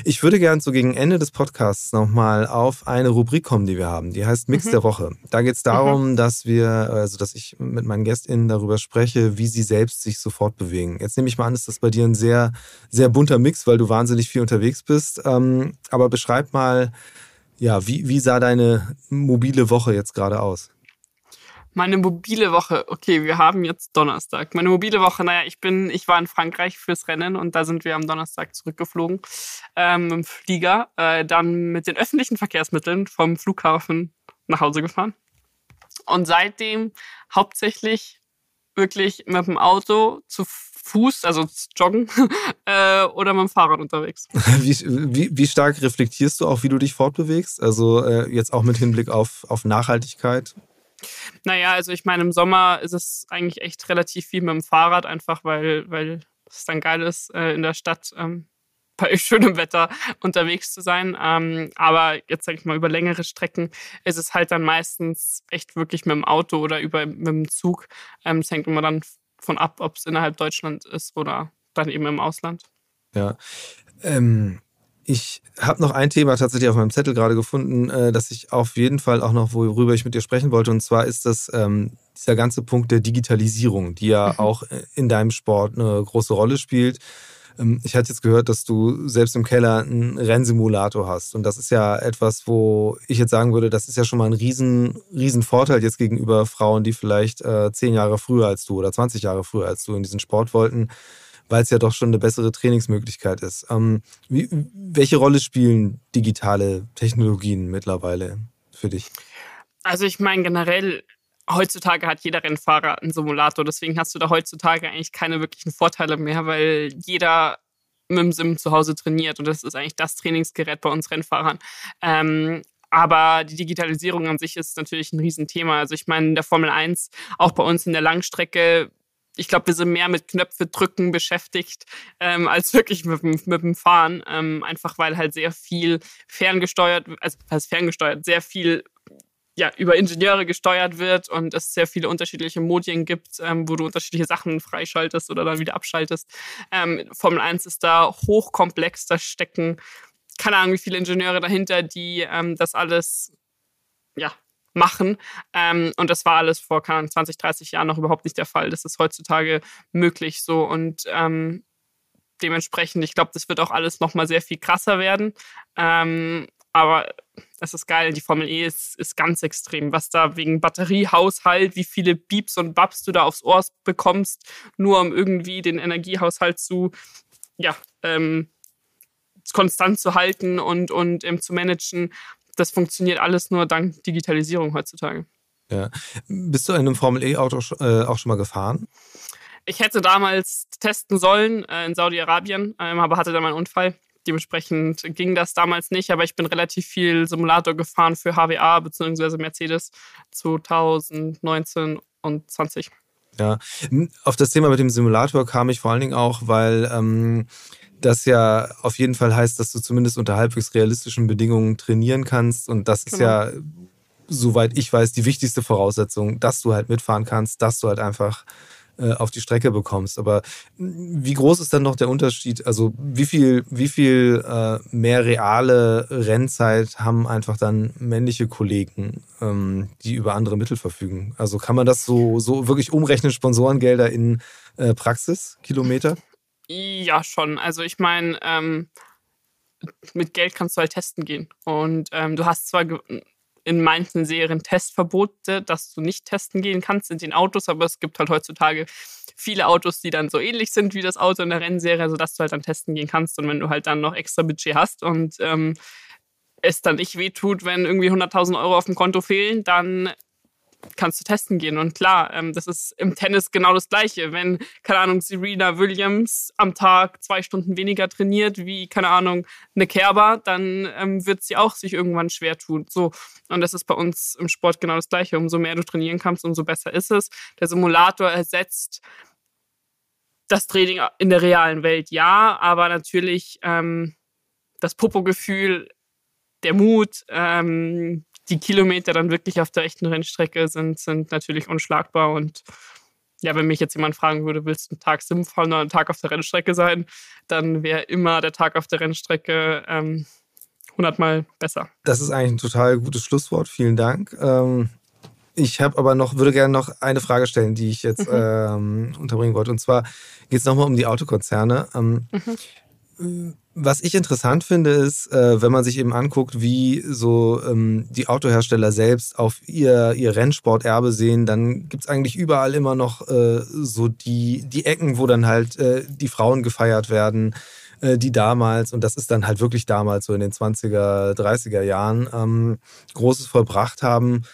Ich würde gern so gegen Ende des Podcasts nochmal auf ein eine Rubrik kommen, die wir haben. Die heißt Mix mhm. der Woche. Da geht es darum, mhm. dass wir, also dass ich mit meinen GästInnen darüber spreche, wie sie selbst sich sofort bewegen. Jetzt nehme ich mal an, ist das bei dir ein sehr, sehr bunter Mix, weil du wahnsinnig viel unterwegs bist. Ähm, aber beschreib mal, Ja, wie, wie sah deine mobile Woche jetzt gerade aus? Meine mobile Woche, okay, wir haben jetzt Donnerstag. Meine mobile Woche, naja, ich bin, ich war in Frankreich fürs Rennen und da sind wir am Donnerstag zurückgeflogen ähm, im Flieger, äh, dann mit den öffentlichen Verkehrsmitteln vom Flughafen nach Hause gefahren. Und seitdem hauptsächlich wirklich mit dem Auto zu Fuß, also joggen, äh, oder mit dem Fahrrad unterwegs. Wie, wie, wie, stark reflektierst du auch, wie du dich fortbewegst? Also äh, jetzt auch mit Hinblick auf, auf Nachhaltigkeit? Naja, also ich meine, im Sommer ist es eigentlich echt relativ viel mit dem Fahrrad, einfach weil, weil es dann geil ist, äh, in der Stadt ähm, bei schönem Wetter unterwegs zu sein. Ähm, aber jetzt sage ich mal, über längere Strecken ist es halt dann meistens echt wirklich mit dem Auto oder über, mit dem Zug. Ähm, es hängt immer dann von ab, ob es innerhalb Deutschland ist oder dann eben im Ausland. Ja. Ähm, ich habe noch ein Thema tatsächlich auf meinem Zettel gerade gefunden, äh, das ich auf jeden Fall auch noch, worüber ich mit dir sprechen wollte. Und zwar ist das ähm, dieser ganze Punkt der Digitalisierung, die ja mhm. auch äh, in deinem Sport eine große Rolle spielt. Ähm, ich hatte jetzt gehört, dass du selbst im Keller einen Rennsimulator hast. Und das ist ja etwas, wo ich jetzt sagen würde, das ist ja schon mal ein riesen, riesen Vorteil jetzt gegenüber Frauen, die vielleicht äh, zehn Jahre früher als du oder 20 Jahre früher als du in diesen Sport wollten weil es ja doch schon eine bessere Trainingsmöglichkeit ist. Ähm, wie, welche Rolle spielen digitale Technologien mittlerweile für dich? Also ich meine generell, heutzutage hat jeder Rennfahrer einen Simulator, deswegen hast du da heutzutage eigentlich keine wirklichen Vorteile mehr, weil jeder mit dem Sim zu Hause trainiert und das ist eigentlich das Trainingsgerät bei uns Rennfahrern. Ähm, aber die Digitalisierung an sich ist natürlich ein Riesenthema. Also ich meine, in der Formel 1, auch bei uns in der Langstrecke, ich glaube, wir sind mehr mit Knöpfe drücken beschäftigt, ähm, als wirklich mit, mit dem Fahren. Ähm, einfach weil halt sehr viel ferngesteuert, also als ferngesteuert, sehr viel ja, über Ingenieure gesteuert wird und es sehr viele unterschiedliche Modien gibt, ähm, wo du unterschiedliche Sachen freischaltest oder dann wieder abschaltest. Ähm, Formel 1 ist da hochkomplex, da stecken keine Ahnung, wie viele Ingenieure dahinter, die ähm, das alles ja, machen. Ähm, und das war alles vor keine Ahnung, 20, 30 Jahren noch überhaupt nicht der Fall. Das ist heutzutage möglich so. Und ähm, dementsprechend, ich glaube, das wird auch alles nochmal sehr viel krasser werden. Ähm, aber das ist geil. Die Formel E ist, ist ganz extrem. Was da wegen Batteriehaushalt, wie viele Beeps und Babs du da aufs Ohr bekommst, nur um irgendwie den Energiehaushalt zu, ja, ähm, konstant zu halten und, und ähm, zu managen das funktioniert alles nur dank Digitalisierung heutzutage. Ja. Bist du in einem Formel-E-Auto äh, auch schon mal gefahren? Ich hätte damals testen sollen äh, in Saudi-Arabien, ähm, aber hatte dann mal einen Unfall. Dementsprechend ging das damals nicht, aber ich bin relativ viel Simulator gefahren für HWA bzw. Mercedes 2019 und 20. Ja, auf das Thema mit dem Simulator kam ich vor allen Dingen auch, weil ähm, das ja auf jeden Fall heißt, dass du zumindest unter halbwegs realistischen Bedingungen trainieren kannst. Und das ist genau. ja, soweit ich weiß, die wichtigste Voraussetzung, dass du halt mitfahren kannst, dass du halt einfach äh, auf die Strecke bekommst. Aber wie groß ist dann noch der Unterschied? Also wie viel, wie viel äh, mehr reale Rennzeit haben einfach dann männliche Kollegen, ähm, die über andere Mittel verfügen? Also kann man das so, so wirklich umrechnen, Sponsorengelder in äh, Praxiskilometer? Ja, schon. Also ich meine, ähm, mit Geld kannst du halt testen gehen. Und ähm, du hast zwar in manchen Serien Testverbote, dass du nicht testen gehen kannst in den Autos, aber es gibt halt heutzutage viele Autos, die dann so ähnlich sind wie das Auto in der Rennserie, sodass du halt dann testen gehen kannst. Und wenn du halt dann noch extra Budget hast und ähm, es dann nicht wehtut, wenn irgendwie 100.000 Euro auf dem Konto fehlen, dann kannst du testen gehen. Und klar, ähm, das ist im Tennis genau das Gleiche. Wenn, keine Ahnung, Serena Williams am Tag zwei Stunden weniger trainiert wie, keine Ahnung, eine Kerber, dann ähm, wird sie auch sich irgendwann schwer tun. So. Und das ist bei uns im Sport genau das Gleiche. Umso mehr du trainieren kannst, umso besser ist es. Der Simulator ersetzt das Training in der realen Welt, ja, aber natürlich ähm, das Popo-Gefühl der Mut, ähm, die Kilometer dann wirklich auf der echten Rennstrecke sind, sind natürlich unschlagbar. Und ja, wenn mich jetzt jemand fragen würde, willst du einen Tag Sim fahren oder einen Tag auf der Rennstrecke sein, dann wäre immer der Tag auf der Rennstrecke ähm, 100 Mal besser. Das ist eigentlich ein total gutes Schlusswort. Vielen Dank. Ähm, ich habe aber noch, würde gerne noch eine Frage stellen, die ich jetzt mhm. ähm, unterbringen wollte. Und zwar geht es nochmal um die Autokonzerne. Ähm, mhm Was ich interessant finde, ist, äh, wenn man sich eben anguckt, wie so ähm, die Autohersteller selbst auf ihr, ihr Rennsporterbe sehen, dann gibt's eigentlich überall immer noch äh, so die, die Ecken, wo dann halt äh, die Frauen gefeiert werden, die damals, und das ist dann halt wirklich damals so in den 20er, 30er Jahren, ähm, Großes vollbracht haben.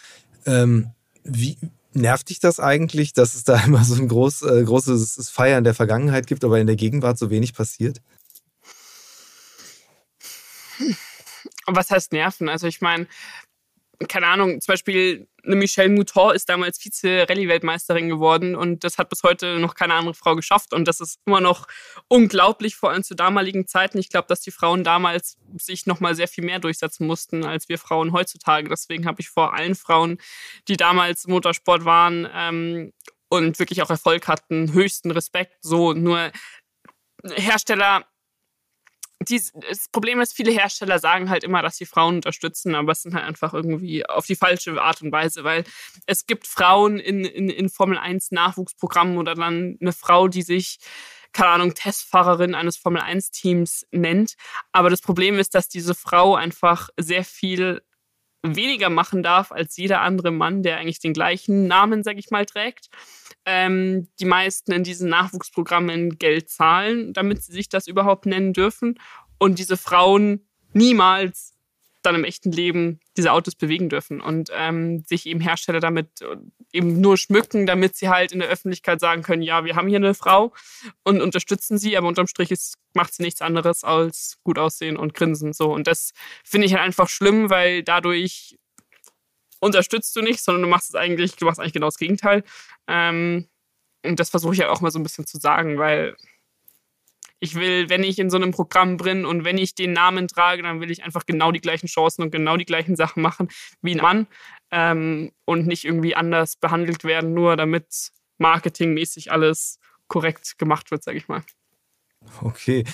Ähm, wie, Nervt dich das eigentlich, dass es da immer so ein groß, äh, großes Feiern der Vergangenheit gibt, aber in der Gegenwart so wenig passiert? Was heißt nerven? Also ich meine, keine Ahnung, zum Beispiel eine Michelle Mouton ist damals Vize-Rallye-Weltmeisterin geworden und das hat bis heute noch keine andere Frau geschafft und das ist immer noch unglaublich, vor allem zu damaligen Zeiten. Ich glaube, dass die Frauen damals sich noch mal sehr viel mehr durchsetzen mussten als wir Frauen heutzutage. Deswegen habe ich vor allen Frauen, die damals Motorsport waren ähm, und wirklich auch Erfolg hatten, höchsten Respekt. So nur Hersteller die, das Problem ist, viele Hersteller sagen halt immer, dass sie Frauen unterstützen, aber es sind halt einfach irgendwie auf die falsche Art und Weise, weil es gibt Frauen in, in, in Formel 1 Nachwuchsprogrammen oder dann eine Frau, die sich keine Ahnung, Testfahrerin eines Formel 1 Teams nennt. Aber das Problem ist, dass diese Frau einfach sehr viel weniger machen darf als jeder andere Mann, der eigentlich den gleichen Namen, sag ich mal, trägt. Ähm, die meisten in diesen Nachwuchsprogrammen Geld zahlen, damit sie sich das überhaupt nennen dürfen. Und diese Frauen niemals dann im echten Leben diese Autos bewegen dürfen und ähm, sich eben Hersteller damit äh, eben nur schmücken, damit sie halt in der Öffentlichkeit sagen können, ja, wir haben hier eine Frau und unterstützen sie, aber unterm Strich ist, macht sie nichts anderes als gut aussehen und grinsen. So. Und das finde ich halt einfach schlimm, weil dadurch unterstützt du nicht, sondern du machst es eigentlich, du machst eigentlich genau das Gegenteil. Ähm, und das versuche ich halt auch mal so ein bisschen zu sagen, weil ich will, wenn ich in so einem Programm bin und wenn ich den Namen trage, dann will ich einfach genau die gleichen Chancen und genau die gleichen Sachen machen wie ein Mann ähm, und nicht irgendwie anders behandelt werden, nur damit marketingmäßig alles korrekt gemacht wird, sage ich mal. Okay.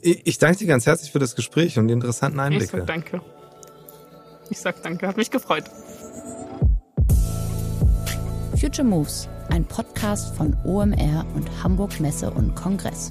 Ich danke dir ganz herzlich für das Gespräch und die interessanten Einblicke. Ich sag danke. Ich sag danke, hat mich gefreut. Future Moves, ein Podcast von OMR und Hamburg Messe und Kongress.